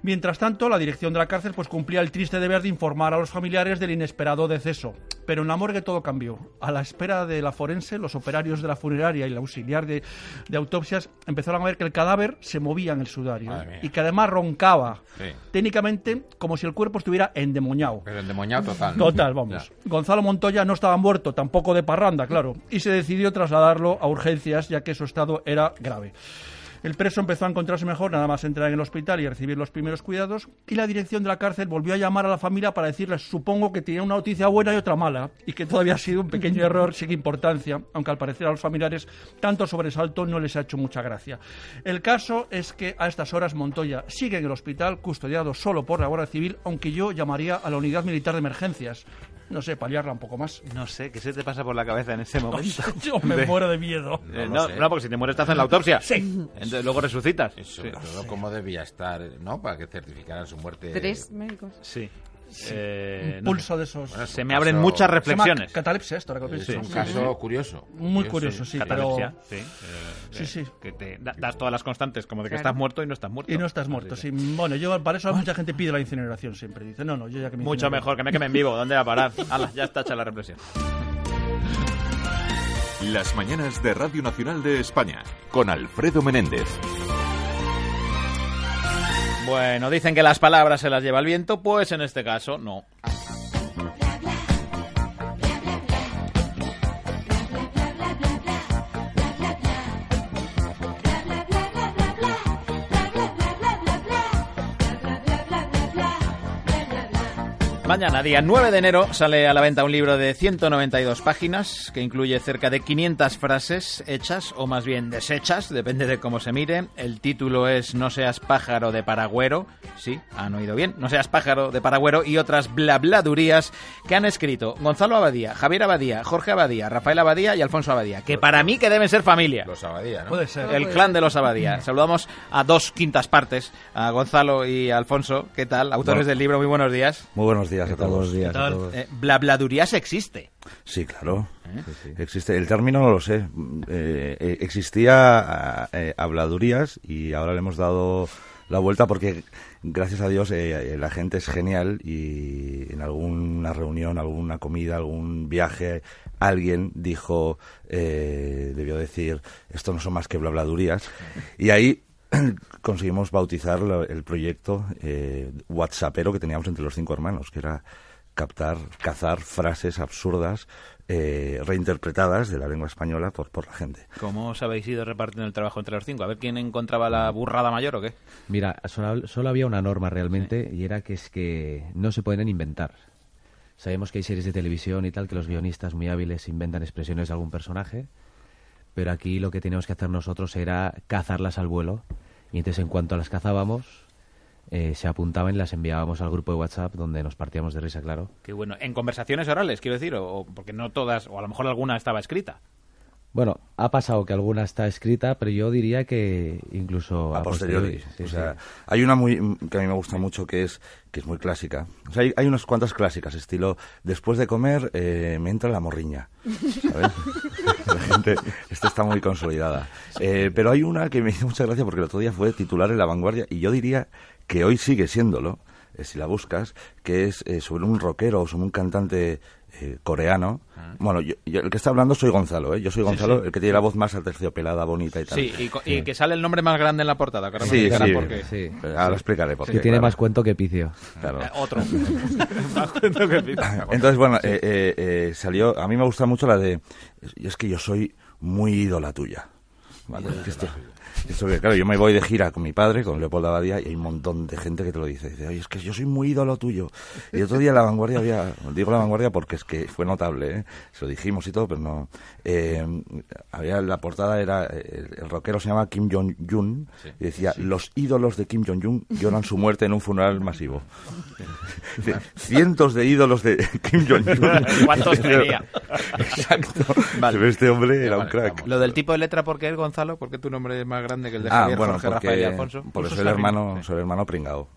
Mientras tanto, la dirección de la cárcel pues cumplía el triste deber de informar a los familiares del inesperado deceso. Pero en la morgue todo cambió. A la espera de la forense, los operarios de la funeraria y el auxiliar de, de autopsias empezaron a ver que el cadáver se movía en el sudario y que además roncaba. Sí. Técnicamente, como si el cuerpo estuviera endemoniado. Pero endemoniado total. Total, vamos. Gonzalo Montoya no estaba muerto, tampoco de parranda, claro, y se decidió trasladarlo a urgencias ya que su estado era grave. El preso empezó a encontrarse mejor nada más entrar en el hospital y recibir los primeros cuidados y la dirección de la cárcel volvió a llamar a la familia para decirles supongo que tenía una noticia buena y otra mala y que todavía ha sido un pequeño error sin importancia, aunque al parecer a los familiares tanto sobresalto no les ha hecho mucha gracia. El caso es que a estas horas Montoya sigue en el hospital custodiado solo por la Guardia Civil, aunque yo llamaría a la unidad militar de emergencias no sé, paliarla un poco más. No sé, ¿qué se te pasa por la cabeza en ese momento? Yo me De- muero de miedo. Eh, no, no, porque si te mueres te hacen la autopsia. Sí. Entonces luego resucitas. Sobre todo cómo debía estar, ¿no? Para que certificaran su muerte. Tres médicos. Sí. Eh, un pulso de esos. Bueno, se me abren muchas reflexiones. Catalepsia esto, ahora que lo Sí. pienso. Un caso curioso. Muy curioso, sí, pero... Catalepsia, sí. Eh, Sí, eh, sí. Que te da- das todas las constantes, como de que Claro. estás muerto y no estás muerto. Y no estás muerto, sí. Bueno, yo para eso mucha gente pide la incineración siempre. Dice, no, no, yo ya que me Mucho incinero. mejor que me quemen vivo. ¿Dónde va a parar? Hala, ya está hecha la reflexión. Las mañanas de Radio Nacional de España con Alfredo Menéndez. Bueno, dicen que las palabras se las lleva el viento, pues en este caso no. Mañana, día 9 de enero, sale a la venta un libro de 192 páginas que incluye cerca de 500 frases hechas o más bien deshechas, depende de cómo se mire. El título es No seas pájaro de paragüero. Sí, han oído bien. No seas pájaro de paragüero y otras blabladurías que han escrito Gonzalo Abadía, Javier Abadía, Jorge Abadía, Rafael Abadía y Alfonso Abadía, que para mí que deben ser familia. Los Abadía, ¿no? Puede ser. El clan de los Abadía. Saludamos a dos quintas partes, a Gonzalo y a Alfonso. ¿Qué tal? Autores Bueno. del libro, muy buenos días. Muy buenos días a todos. ¿Qué tal? Eh, blabladurías existe. Sí, claro. Existe. El término no lo sé. Eh, eh, existía eh, habladurías y ahora le hemos dado la vuelta porque, gracias a Dios, eh, eh, la gente es genial y en alguna reunión, alguna comida, algún viaje, alguien dijo, eh, debió decir, esto no son más que blabladurías. Y ahí conseguimos bautizar lo- el proyecto eh, WhatsAppero que teníamos entre los cinco hermanos, que era captar, cazar frases absurdas eh, reinterpretadas de la lengua española por, por la gente. ¿Cómo os habéis ido repartiendo el trabajo entre los cinco? A ver quién encontraba la burrada mayor o qué. Mira, solo, solo había una norma realmente y era que es que no se pueden inventar. Sabemos que hay series de televisión y tal que los guionistas muy hábiles inventan expresiones de algún personaje, pero aquí lo que teníamos que hacer nosotros era cazarlas al vuelo y entonces en cuanto las cazábamos eh, se apuntaban y las enviábamos al grupo de WhatsApp donde nos partíamos de risa, claro. Qué bueno. En conversaciones orales, quiero decir, o, o porque no todas, o a lo mejor alguna estaba escrita. Bueno, ha pasado que alguna está escrita, pero yo diría que incluso a posteriori. sí, o sí. sea, hay una muy que a mí me gusta mucho que es que es muy clásica. O sea, hay, hay unas cuantas clásicas, estilo después de comer eh, me entra la morriña, ¿sabes? la gente, esta está muy consolidada. Eh, pero hay una que me hizo mucha gracia porque el otro día fue titular en La Vanguardia y yo diría que hoy sigue siéndolo, eh, si la buscas, que es eh, sobre un rockero o sobre un cantante eh, coreano. Bueno, yo- yo- el que está hablando soy Gonzalo, ¿eh? Yo soy Gonzalo, sí. el que tiene la voz más aterciopelada, bonita y tal. Sí, y, co- y que sale el nombre más grande en la portada. que ahora me Sí, por qué. sí. Ahora explicaré por Que qué. tiene claro. más cuento que picio. Claro. Eh, otro. Más cuento que pizza. Entonces, bueno, eh, eh, eh, salió. A mí me gusta mucho la de. Y es que yo soy muy ídola tuya. ¿vale? esto que, claro, yo me voy de gira con mi padre, con Leopoldo Abadía, y hay un montón de gente que te lo dice. Dice, oye, es que yo soy muy ídolo tuyo. Y otro día en La Vanguardia había. Digo La Vanguardia porque es que fue notable, ¿eh? Se lo dijimos y todo, pero no. Eh, había la portada era. eh, El, el rockero se llama Kim Jong-un y decía: Los ídolos de Kim Jong-un lloran su muerte en un funeral masivo. Cientos de ídolos de Kim Jong-un. ¿Cuántos tenía? Exacto. Pero este hombre era un crack. Lo del tipo de letra, ¿por qué, Gonzalo? ¿Por qué tu nombre es más grande que el de Ah, Javier, bueno, Jorge, porque, Rafael y Alfonso? porque soy el hermano, soy el hermano pringao.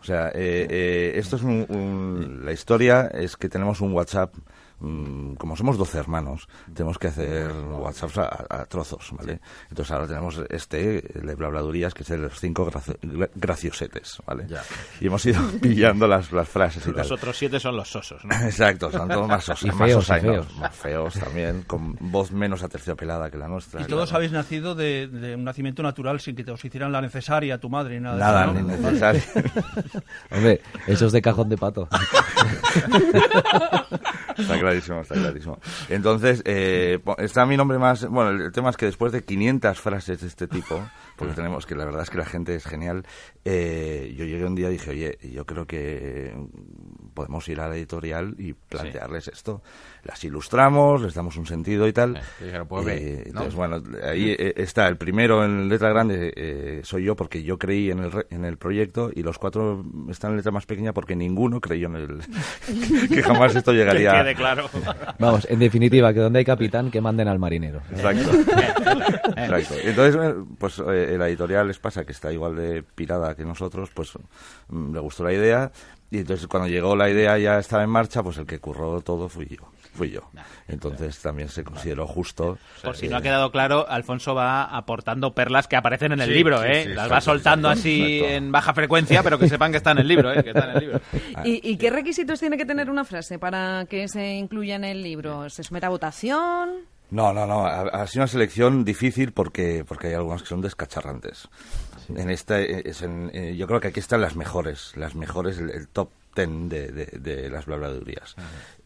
O sea, eh, eh, esto es un, un- la historia es que tenemos un WhatsApp, mm, como somos 12 hermanos, tenemos que hacer WhatsApps a, a trozos, ¿vale? Entonces ahora tenemos este, el de blabladurías, que es el de los cinco graci- gra- graciosetes, ¿vale? Ya. Y hemos ido pillando las, las frases y Los tal. otros siete son los sosos, ¿no? Exacto, son todos más, sos- Y más feos, y sosainos, feos. más feos también, con voz menos aterciopelada que la nuestra. Y todos claro. habéis nacido de, de un nacimiento natural sin que te os hicieran la necesaria tu madre ni nada. de Nada, eso, ¿no? ni necesario. Hombre, eso es de cajón de pato. Está clarísimo, está clarísimo. Entonces, eh, está mi nombre más... Bueno, el tema es que después de 500 frases de este tipo, porque tenemos que la verdad es que la gente es genial, eh, yo llegué un día y dije, oye, yo creo que podemos ir a la editorial y plantearles esto. Las ilustramos, les damos un sentido y tal. dijeron, pues Eh, ¿no? Entonces, bueno, ahí eh, está el primero en letra grande, eh, soy yo porque yo creí en el, re- en el proyecto y los cuatro están en letra más pequeña porque ninguno creyó en el... que jamás esto llegaría... Que quede claro. Vamos, en definitiva, que donde hay capitán, que manden al marinero. Exacto. Exacto. Entonces, eh, pues eh, la editorial les pasa que está igual de pirada que nosotros, pues mm, le gustó la idea y entonces cuando llegó la idea ya estaba en marcha, pues el que curró todo fui yo. Fui yo. Entonces también se consideró justo. Por si eh, no ha quedado claro, Alfonso va aportando perlas que aparecen en el Sí, libro, sí, ¿eh? sí, Las exacto, va soltando exacto, así exacto. en baja frecuencia, pero que sepan que está en el libro, ¿eh? Que está en el libro. ¿Y, y qué requisitos tiene que tener una frase para que se incluya en el libro? ¿Se somete a votación? No, no, no. Ha, ha sido una selección difícil porque, porque hay algunas que son descacharrantes. En esta, eh, es en- eh, yo creo que aquí están las mejores, las mejores, el, el top ten de, de, de las blabladurías.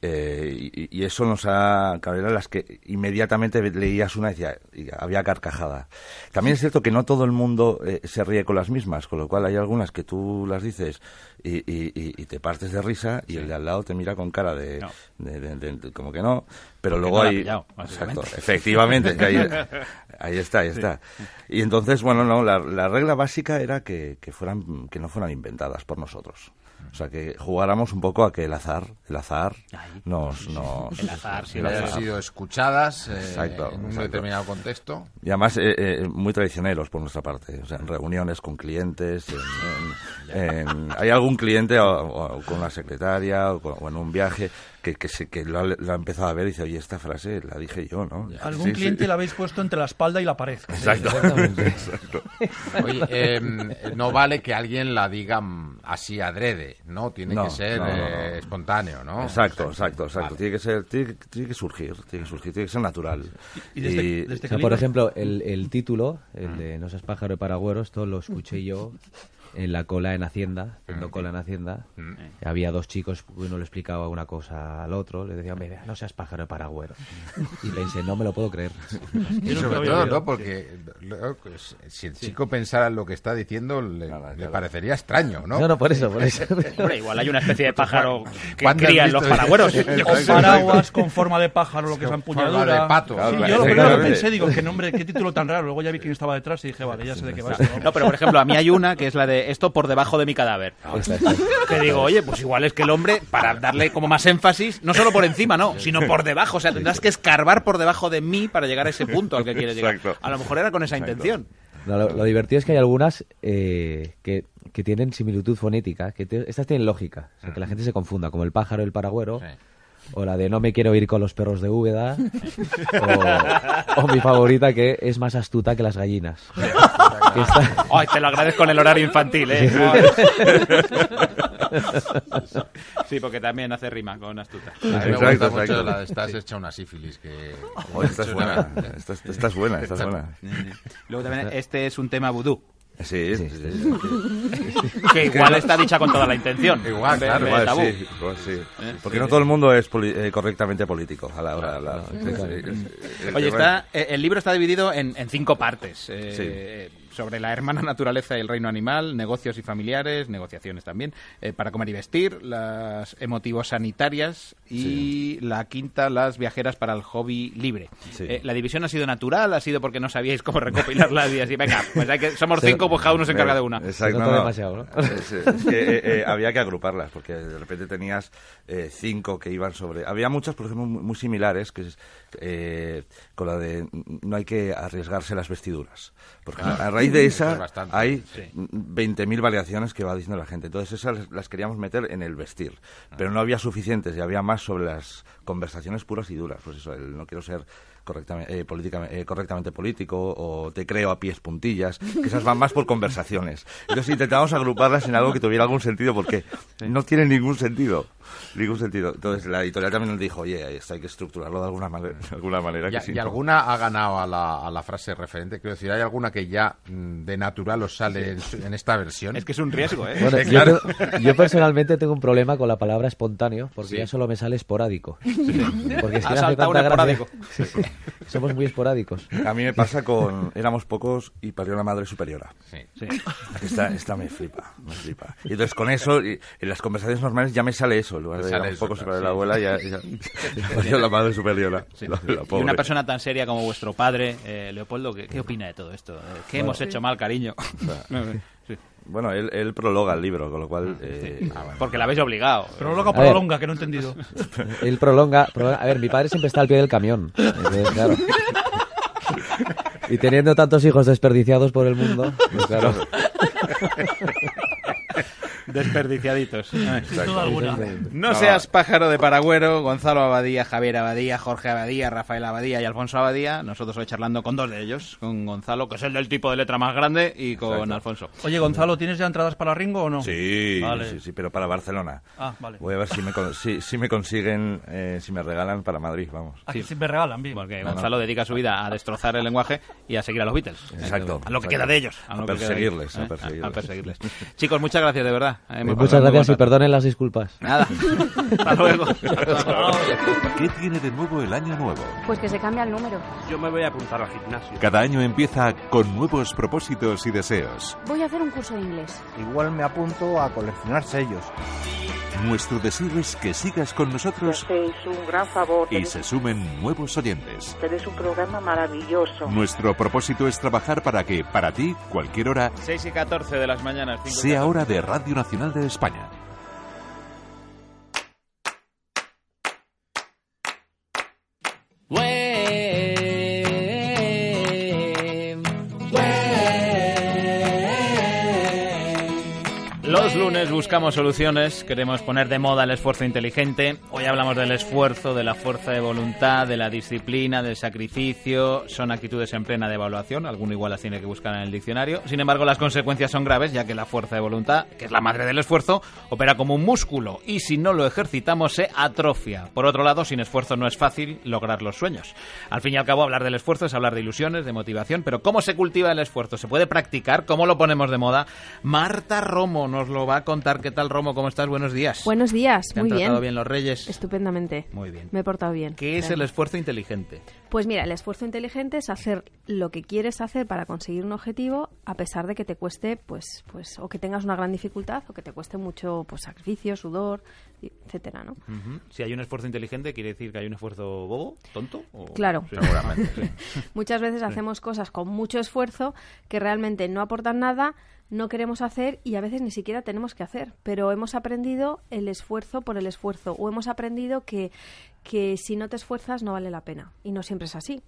Eh, y, y eso nos ha, claro, eran las que inmediatamente leías una y decía, y había carcajada. También es cierto que no todo el mundo eh, se ríe con las mismas, con lo cual hay algunas que tú las dices y, y- te partes de risa y el de al lado te mira con cara de, de- de- de- de- como que no, pero luego no hay... pillado, Exacto, efectivamente, ahí, ahí está, ahí Sí. está. Y entonces, bueno, no, la, la regla básica era que, que fueran, que no fueran inventadas por nosotros. O sea, que jugáramos un poco a que el azar, el azar nos... nos El azar, sí, el hayan azar. sido escuchadas eh, Exacto, en un exacto. determinado contexto. Y además eh, eh, muy traicioneros por nuestra parte. O sea, en reuniones con clientes, en- en- en- hay algún cliente o, o con una secretaria o, con- o en un viaje que, que, se, que lo, ha, lo ha empezado a ver y dice, oye, esta frase la dije yo, ¿no? Algún Sí, cliente sí. la habéis puesto entre la espalda y la pared. Exacto. Exacto. Oye, eh, no vale que alguien la diga mm, así adrede, ¿no? Tiene No, que ser no, no, no. eh, espontáneo, ¿no? Exacto, exacto, exacto. Tiene que ser, tiene, que- tiene que surgir, tiene que surgir, tiene que ser natural. este O sea, por ejemplo, el, el título, el de No seas pájaro de paragüero, esto lo escuché yo en la cola en Hacienda, haciendo cola en Hacienda. Había dos chicos, uno le explicaba una cosa al otro, le decía, "Hombre, no seas pájaro de paragüero. Y pensé, no me lo puedo creer. Y sobre todo, ¿no? Porque pues, si el chico pensara en lo que está diciendo, le, le parecería extraño, ¿no? No, no, por eso, por eso. Hombre, igual hay una especie de pájaro que ¿Cuándo has crían los paragüeros. Con paraguas con forma de pájaro, lo que es la Forma empuñadura. de pato. Sí, Claro, yo lo primero que pensé, digo, qué nombre, qué título tan raro. Luego ya vi quién estaba detrás y dije, vale, ya sé de qué va esto. No, pero por ejemplo, a mí hay una que es la de esto por debajo de mi cadáver. Esta. Que digo, oye, pues igual es que el hombre, para darle como más énfasis, no solo por encima, no, sino por debajo. O sea, tendrás que escarbar por debajo de mí para llegar a ese punto al que quieres llegar. A lo mejor era con esa intención. No, lo, lo divertido es que hay algunas eh, que, que tienen similitud fonética, que te- estas tienen lógica, o sea, que la gente se confunda, como el pájaro y el paragüero, o la de no me quiero ir con los perros de Úbeda, o, o mi favorita que es más astuta que las gallinas. Que está- Ay, te lo agradezco en el horario infantil, ¿eh? Sí, porque también hace rima con astuta. A mí me Exacto, gusta mucho exacto. la de estás hecha una sífilis. Que, Oh, esta es buena, esta, es- esta es buena, esta es buena. Luego también este es un tema vudú. Sí, sí, sí, sí. Que igual está dicha con toda la intención. Igual, vez claro, de Igual tabú. sí, igual sí. ¿Eh? Porque Sí, no sí. todo el mundo es poli- eh, correctamente político a la hora de hablar. Sí, sí, sí. Oye, está, eh, el libro está dividido en, en cinco partes. eh, Sobre la hermana naturaleza y el reino animal, negocios y familiares, negociaciones también, eh, para comer y vestir, las emotivos sanitarias y la quinta, las viajeras para el hobby libre. Sí. Eh, la división ha sido natural, ha sido porque no sabíais cómo recopilarlas y así, venga, pues hay que, somos cinco, pues cada uno se encarga de una. Exacto, no, no. demasiado, ¿no? Es, es que eh, eh, había que agruparlas, porque de repente tenías eh, cinco que iban sobre... Había muchas, por ejemplo, muy, muy similares, que es eh, con la de no hay que arriesgarse las vestiduras. Porque Ah, a raíz de es esa bastante. hay Sí. 20.000 variaciones que va diciendo la gente. Entonces esas las- queríamos meter en el vestir. Pero no había suficientes y había más sobre las conversaciones puras y duras. Pues eso, el no quiero ser correctamente, eh, políticamente, eh, correctamente político o te creo a pies puntillas, que esas van más por conversaciones. Entonces intentamos agruparlas en algo que tuviera algún sentido porque no tiene ningún sentido. Ningún sentido. Entonces la editorial también nos dijo, oye, esto hay que estructurarlo de alguna manera. De alguna manera ¿Y, que y no- alguna ha ganado a la, a la frase referente? Quiero decir, ¿hay alguna que ya mm, de natural os sale en, su- en esta versión? Es que es un riesgo, ¿eh? Bueno, Sí, yo, claro. yo personalmente tengo un problema con la palabra espontáneo, porque Sí. ya solo me sale esporádico. Porque es que Ha saltado un esporádico. Sí, sí. Somos muy esporádicos. A mí me pasa con éramos pocos y parió una madre superiora. Sí. Esta, esta me flipa, me flipa. Y entonces con eso, y- en las conversaciones normales ya me sale eso. En lugar de éramos pocos y parió la sí. abuela, ya, ya parió la madre superiora. Sí. La- la y una persona tan seria como vuestro padre, eh, Leopoldo, ¿qué, qué opina de todo esto? Eh, ¿Qué Bueno. hemos hecho mal, cariño? Sí. Bueno, él, él prologa el libro, con lo cual... eh, Porque la habéis obligado. Prologa, ver. prolonga, que no he entendido. Él prolonga, prolonga- A ver, mi padre siempre está al pie del camión. Entonces, claro. Y teniendo tantos hijos desperdiciados por el mundo, pues claro. Desperdiciaditos. Sin duda alguna. No seas pájaro de Paragüero, Gonzalo Abadía, Javier Abadía, Jorge Abadía, Rafael Abadía y Alfonso Abadía. Nosotros hoy charlando con dos de ellos, con Gonzalo, que es el del tipo de letra más grande, y con Alfonso. Oye, Gonzalo, ¿tienes ya entradas para Ringo o no? Sí, Vale. sí, sí, pero para Barcelona. Ah, vale. Voy a ver si me, con- si, si me consiguen, eh, si me regalan para Madrid, vamos. Aquí sí me regalan, bien. Porque No, no. Gonzalo dedica su vida a destrozar el lenguaje y a seguir a los Beatles. Exacto, A lo que exacto. queda de ellos. A que de a ¿eh? perseguirles. A perseguirles. Chicos, muchas gracias, de verdad. Hemos Muchas gracias y perdonen las disculpas. Nada. Hasta luego. ¿Qué tiene de nuevo el año nuevo? Pues que se cambia el número. Yo me voy a apuntar al gimnasio. Cada año empieza con nuevos propósitos y deseos. Voy a hacer un curso de inglés. Igual me apunto a coleccionar sellos. Nuestro deseo es que sigas con nosotros Hacéis un gran favor. y se sumen nuevos oyentes. Tenéis un programa maravilloso. Nuestro propósito es trabajar para que, para ti, cualquier hora, 6 y 14 de las mañanas. sea hora de Radio Nacional de España. Lunes buscamos soluciones, queremos poner de moda el esfuerzo inteligente. Hoy hablamos del esfuerzo, de la fuerza de voluntad, de la disciplina, del sacrificio. Son actitudes en plena devaluación, alguno igual las tiene que buscar en el diccionario. Sin embargo, las consecuencias son graves, ya que la fuerza de voluntad, que es la madre del esfuerzo, opera como un músculo y si no lo ejercitamos se atrofia. Por otro lado, sin esfuerzo no es fácil lograr los sueños. Al fin y al cabo, hablar del esfuerzo es hablar de ilusiones, de motivación, pero ¿cómo se cultiva el esfuerzo? ¿Se puede practicar? ¿Cómo lo ponemos de moda? Marta Romo nos lo va a contar. ¿Qué tal, Romo? ¿Cómo estás? Buenos días. Buenos días, ¿Te han muy tratado bien. bien los reyes? Estupendamente. Muy bien. Me he portado bien. ¿Qué es el esfuerzo inteligente? Pues mira, el esfuerzo inteligente es hacer lo que quieres hacer para conseguir un objetivo a pesar de que te cueste, pues, pues, o que tengas una gran dificultad o que te cueste mucho, pues, sacrificio, sudor, etcétera, ¿no? Si hay un esfuerzo inteligente, ¿quiere decir que hay un esfuerzo bobo, tonto? o- Claro. Sí. Muchas veces hacemos cosas con mucho esfuerzo que realmente no aportan nada, no queremos hacer y a veces ni siquiera tenemos que hacer. Pero hemos aprendido el esfuerzo por el esfuerzo o hemos aprendido que, que si no te esfuerzas no vale la pena. Y no siempre es así.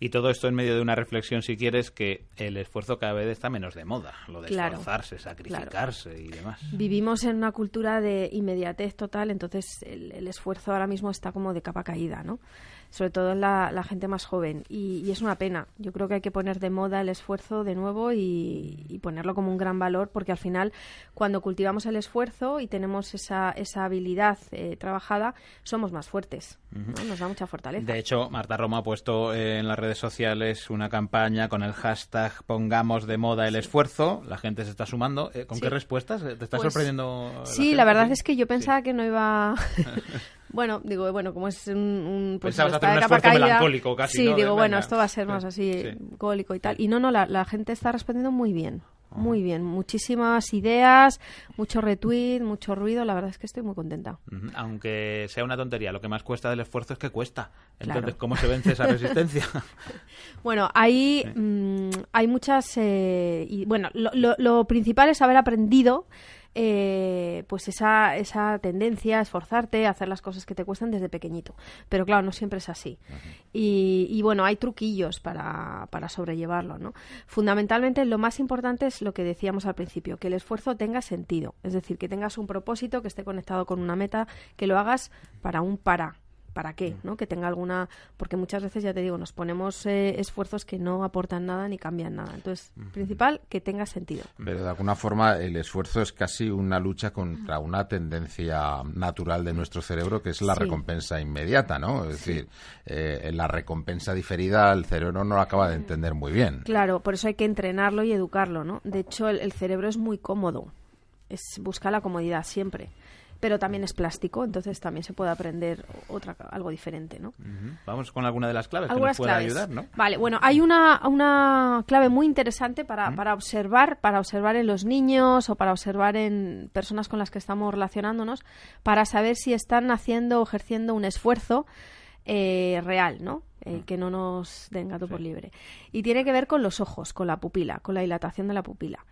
Y todo esto en medio de una reflexión, si quieres, que el esfuerzo cada vez está menos de moda. Lo de Claro, esforzarse, sacrificarse y demás. Vivimos en una cultura de inmediatez total, entonces el, el esfuerzo ahora mismo está como de capa caída, ¿no? Sobre todo en la, la gente más joven. Y, y es una pena. Yo creo que hay que poner de moda el esfuerzo de nuevo y, y ponerlo como un gran valor, porque al final, cuando cultivamos el esfuerzo y tenemos esa, esa habilidad eh, trabajada, somos más fuertes. ¿no? Nos da mucha fortaleza. De hecho, Marta Roma ha puesto eh, en las redes sociales una campaña con el hashtag Pongamos de moda el esfuerzo. La gente se está sumando. Eh, ¿Con Sí. qué respuestas? ¿Te está Pues, sorprendiendo? la Sí, gente? la verdad es que yo pensaba que no iba. bueno, digo, bueno, como es un. un pues Pensabas hacer un esfuerzo caída, melancólico casi, Sí, ¿no? De, digo, bueno, esto va a ser más así, Sí. cólico y tal. Y no, no, la, la gente está respondiendo muy bien. Muy bien, muchísimas ideas, mucho retweet, mucho ruido. La verdad es que estoy muy contenta. Aunque sea una tontería, lo que más cuesta del esfuerzo es que cuesta. Claro. Entonces, ¿cómo se vence esa resistencia? Bueno, hay, mm, hay muchas. eh, y bueno, lo, lo- lo principal es haber aprendido. Eh, pues esa, esa tendencia a esforzarte, a hacer las cosas que te cuestan desde pequeñito. Pero claro, no siempre es así. y, y bueno, hay truquillos para, para sobrellevarlo, ¿no? Fundamentalmente lo más importante es lo que decíamos al principio, que el esfuerzo tenga sentido. Es decir, que tengas un propósito, que esté conectado con una meta, que lo hagas para un para. ¿Para qué? ¿no? Que tenga alguna... Porque muchas veces, ya te digo, nos ponemos eh, esfuerzos que no aportan nada ni cambian nada. Entonces, principal, que tenga sentido. Pero de alguna forma el esfuerzo es casi una lucha contra una tendencia natural de nuestro cerebro que es la Sí. recompensa inmediata, ¿no? Es decir, eh, la recompensa diferida el cerebro no lo acaba de entender muy bien. Claro, por eso hay que entrenarlo y educarlo, ¿no? De hecho, el, el cerebro es muy cómodo. Es, busca la comodidad siempre. Pero también es plástico, entonces también se puede aprender otra, algo diferente, ¿no? Vamos con alguna de las claves que nos pueda claves. ayudar, ¿no? Vale, bueno, hay una, una clave muy interesante para, para observar, para observar en los niños o para observar en personas con las que estamos relacionándonos, para saber si están haciendo o ejerciendo un esfuerzo eh, real, ¿no? Eh, que no nos den gato por libre. Y tiene que ver con los ojos, con la pupila, con la dilatación de la pupila.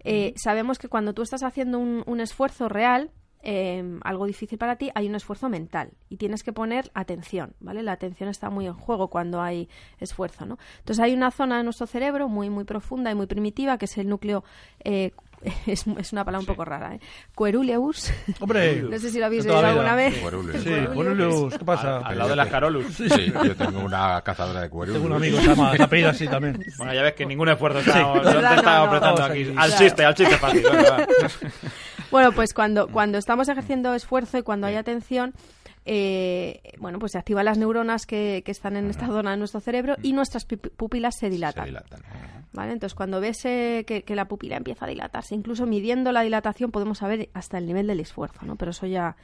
Eh, Sabemos que cuando tú estás haciendo un, un esfuerzo real, eh, algo difícil para ti, hay un esfuerzo mental y tienes que poner atención, ¿vale? La atención está muy en juego cuando hay esfuerzo, ¿no? Entonces hay una zona de nuestro cerebro muy, muy profunda y muy primitiva, que es el núcleo eh, es, es una palabra un poco rara, ¿eh? Hombre, no sé si lo habéis oído alguna vez. Sí, Queruleus, ¿qué pasa? Al, lado de las Carolus. Sí, yo tengo una cazadora de Querulus. Tengo un amigo que se llama, se apellida así también. Bueno, ya ves que ningún esfuerzo estamos, Sí. no te ¿Verdad? estaba No, no, apretando aquí. aquí. Al Claro. chiste, al chiste fácil. Bueno, pues cuando, cuando estamos ejerciendo esfuerzo y cuando hay atención, eh, bueno, pues se activan las neuronas que, que están en esta zona de nuestro cerebro y nuestras pi- pupilas se dilatan. Se dilatan. ¿Vale? Entonces, cuando ves eh, que, que la pupila empieza a dilatarse, incluso midiendo la dilatación podemos saber hasta el nivel del esfuerzo, ¿no? Pero eso ya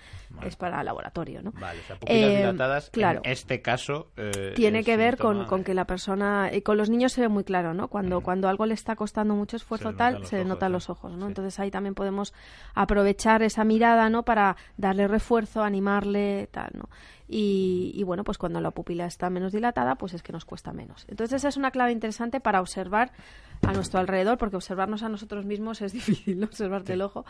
es para laboratorio, ¿no? Vale, o sea, pupilas Eh, dilatadas, claro. en este caso... eh, Tiene que ver con, con que la persona, y con los niños se ve muy claro, ¿no? Cuando, cuando algo le está costando mucho esfuerzo tal, se le notan ¿no? los ojos, ¿no? Entonces ahí también podemos aprovechar esa mirada, ¿no? Para darle refuerzo, animarle, tal, ¿no? Y, y, bueno, pues cuando la pupila está menos dilatada, pues es que nos cuesta menos. Entonces esa es una clave interesante para observar a nuestro alrededor, porque observarnos a nosotros mismos es difícil, ¿no? Observarte el ojo.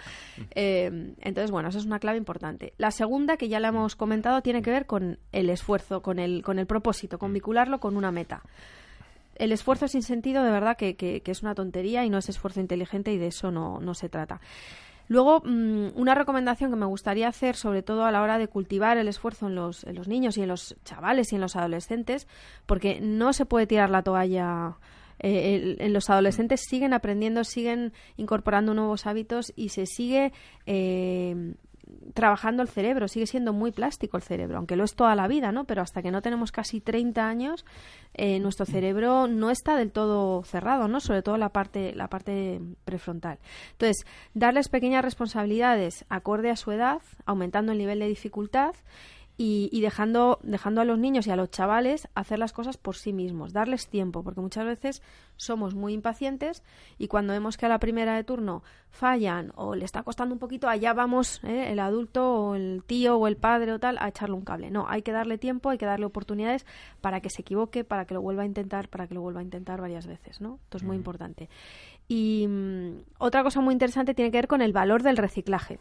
Eh, entonces, bueno, esa es una clave importante. La segunda, que ya la hemos comentado, tiene que ver con el esfuerzo, con el, con el propósito, con vincularlo con una meta. El esfuerzo sin sentido, de verdad, que, que- que es una tontería y no es esfuerzo inteligente y de eso no, no se trata. Luego, mm, una recomendación que me gustaría hacer, sobre todo a la hora de cultivar el esfuerzo en los, en los niños y en los chavales y en los adolescentes, porque no se puede tirar la toalla. eh, el- en los adolescentes siguen aprendiendo, siguen incorporando nuevos hábitos y se sigue eh, trabajando el cerebro, sigue siendo muy plástico el cerebro, aunque lo es toda la vida, ¿no? Pero hasta que no tenemos casi 30 años, eh, nuestro cerebro no está del todo cerrado, ¿no? Sobre todo la parte, la parte prefrontal. Entonces, darles pequeñas responsabilidades acorde a su edad, aumentando el nivel de dificultad y, y dejando, dejando a los niños y a los chavales hacer las cosas por sí mismos, darles tiempo, porque muchas veces somos muy impacientes y cuando vemos que a la primera de turno fallan o le está costando un poquito, allá vamos ¿eh? el adulto o el tío o el padre o tal a echarle un cable. No, hay que darle tiempo, hay que darle oportunidades para que se equivoque, para que lo vuelva a intentar, para que lo vuelva a intentar varias veces, ¿no? Esto es muy importante. Y mm, otra cosa muy interesante tiene que ver con el valor del reciclaje.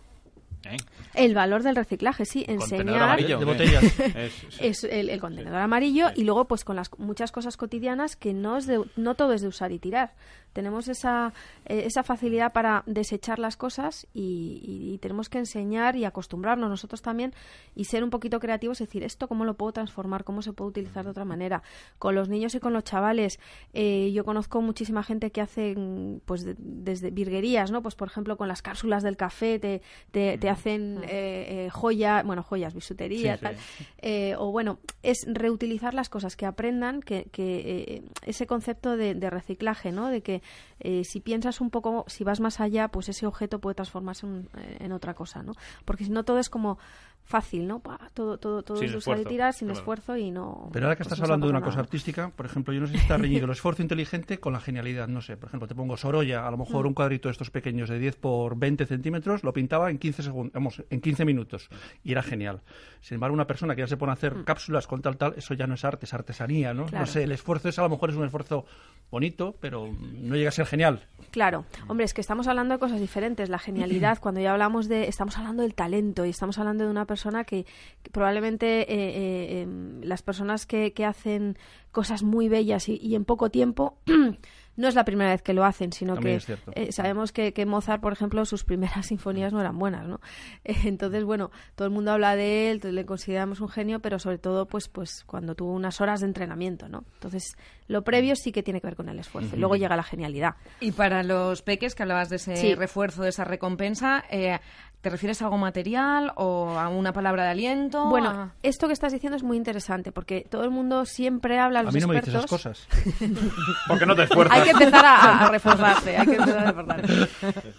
¿Eh? El valor del reciclaje, sí, Contenedor enseñar amarillo, De ¿qué? botellas. Es- sí. es el, el contenedor amarillo y luego pues con las muchas cosas cotidianas que no es de, no todo es de usar y tirar tenemos esa eh, esa facilidad para desechar las cosas y, y- y tenemos que enseñar y acostumbrarnos nosotros también y ser un poquito creativos y decir esto cómo lo puedo transformar cómo se puede utilizar de otra manera con los niños y con los chavales eh, yo conozco muchísima gente que hace mm, pues de- desde virguerías no pues por ejemplo con las cápsulas del café te, te, te hacen eh, eh, joya bueno joyas bisutería Sí, sí. tal eh, o bueno, es reutilizar las cosas, que aprendan que, que ese concepto de, de reciclaje, ¿no? De que eh, si piensas un poco, si vas más allá, pues ese objeto puede transformarse en, eh, en otra cosa, ¿no? Porque si no todo es como fácil, ¿no? Pa, todo todo, todo Sin es de usar y esfuerzo, tirar, sin claro. esfuerzo y no... Pero ahora que pues estás no se hablando de una cosa artística, por ejemplo, yo no sé si está reñido el esfuerzo inteligente con la genialidad. No sé, por ejemplo, te pongo Sorolla, a lo mejor Mm. un cuadrito de estos pequeños de 10 por 20 centímetros, lo pintaba en 15 segundos, vamos, en 15 minutos. Y era genial. Sin embargo, una persona que ya se pone a hacer cápsulas con tal, tal, eso ya no es arte, es artesanía, ¿no? Mm. Claro. No sé, el esfuerzo es a lo mejor es un esfuerzo bonito, pero no llega a ser genial. Claro, hombre, es que estamos hablando de cosas diferentes. La genialidad, cuando ya hablamos de, estamos hablando del talento y estamos hablando de una persona que, que probablemente eh, eh, em, las personas que, que hacen cosas muy bellas y, y en poco tiempo no es la primera vez que lo hacen, sino También que eh, sabemos que, que Mozart, por ejemplo, sus primeras sinfonías no eran buenas, ¿no? Eh, entonces, bueno, todo el mundo habla de él, le consideramos un genio, pero sobre todo, pues, pues cuando tuvo unas horas de entrenamiento, ¿no? Entonces, lo previo sí que tiene que ver con el esfuerzo. y Luego llega la genialidad. Y para los peques, que hablabas de ese Sí. refuerzo, de esa recompensa, eh, ¿te refieres a algo material o a una palabra de aliento? Bueno, A- esto que estás diciendo es muy interesante porque todo el mundo siempre habla a A los mí no me dices esas expertos. cosas. Porque no te esfuerzas. Hay que empezar a, a reforzarse, hay que empezar a reforzarse.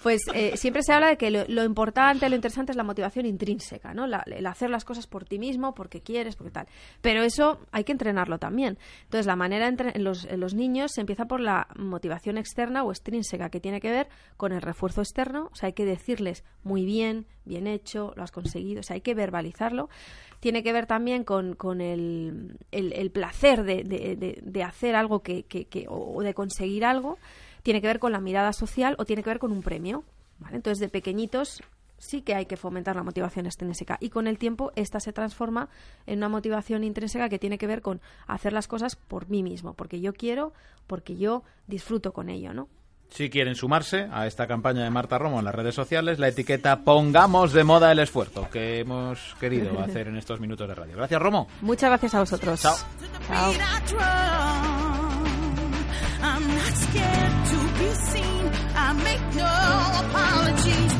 Pues eh, siempre se habla de que lo, lo importante, lo interesante es la motivación intrínseca, ¿no? La- el hacer las cosas por ti mismo, porque quieres, porque tal. Pero eso hay que entrenarlo también. Entonces, la manera entre, en, los, en los niños se empieza por la motivación externa o extrínseca, que tiene que ver con el refuerzo externo. O sea, hay que decirles muy bien, bien hecho, lo has conseguido. O sea, hay que verbalizarlo. Tiene que ver también con, con el, el- placer de, de- hacer algo que, que- que- o de conseguir algo. Tiene que ver con la mirada social o tiene que ver con un premio. ¿vale? Entonces, de pequeñitos sí que hay que fomentar la motivación extrínseca y con el tiempo esta se transforma en una motivación intrínseca que tiene que ver con hacer las cosas por mí mismo, porque yo quiero, porque yo disfruto con ello, ¿no? Si quieren sumarse a esta campaña de Marta Romo en las redes sociales, la etiqueta Pongamos de moda el esfuerzo que hemos querido hacer en estos minutos de radio. Gracias, Romo. Muchas gracias a vosotros. Chao. Chao. I'm not scared to be seen. I make no apologies.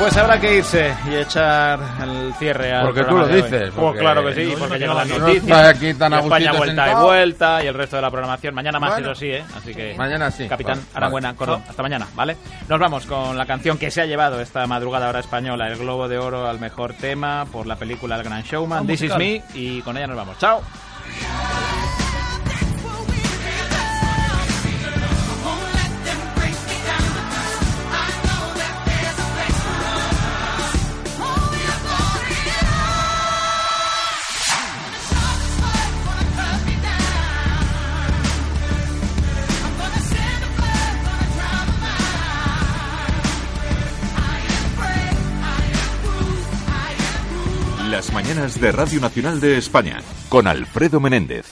Pues habrá que irse y echar el cierre al Porque tú lo dices, Pues porque claro que sí, no, porque no, llegan las no noticias. está aquí tan España vuelta sentado. y vuelta y el resto de la programación. Mañana más, Bueno. eso sí, ¿eh? Así que Mañana sí. Capitán Vale, Arangüena, vale. Cordón. Hasta mañana, ¿vale? Nos vamos con la canción que se ha llevado esta madrugada hora española, el Globo de Oro al mejor tema por la película El Gran Showman, This Is. Me, y con ella nos vamos. ¡Chao! De Radio Nacional de España con Alfredo Menéndez.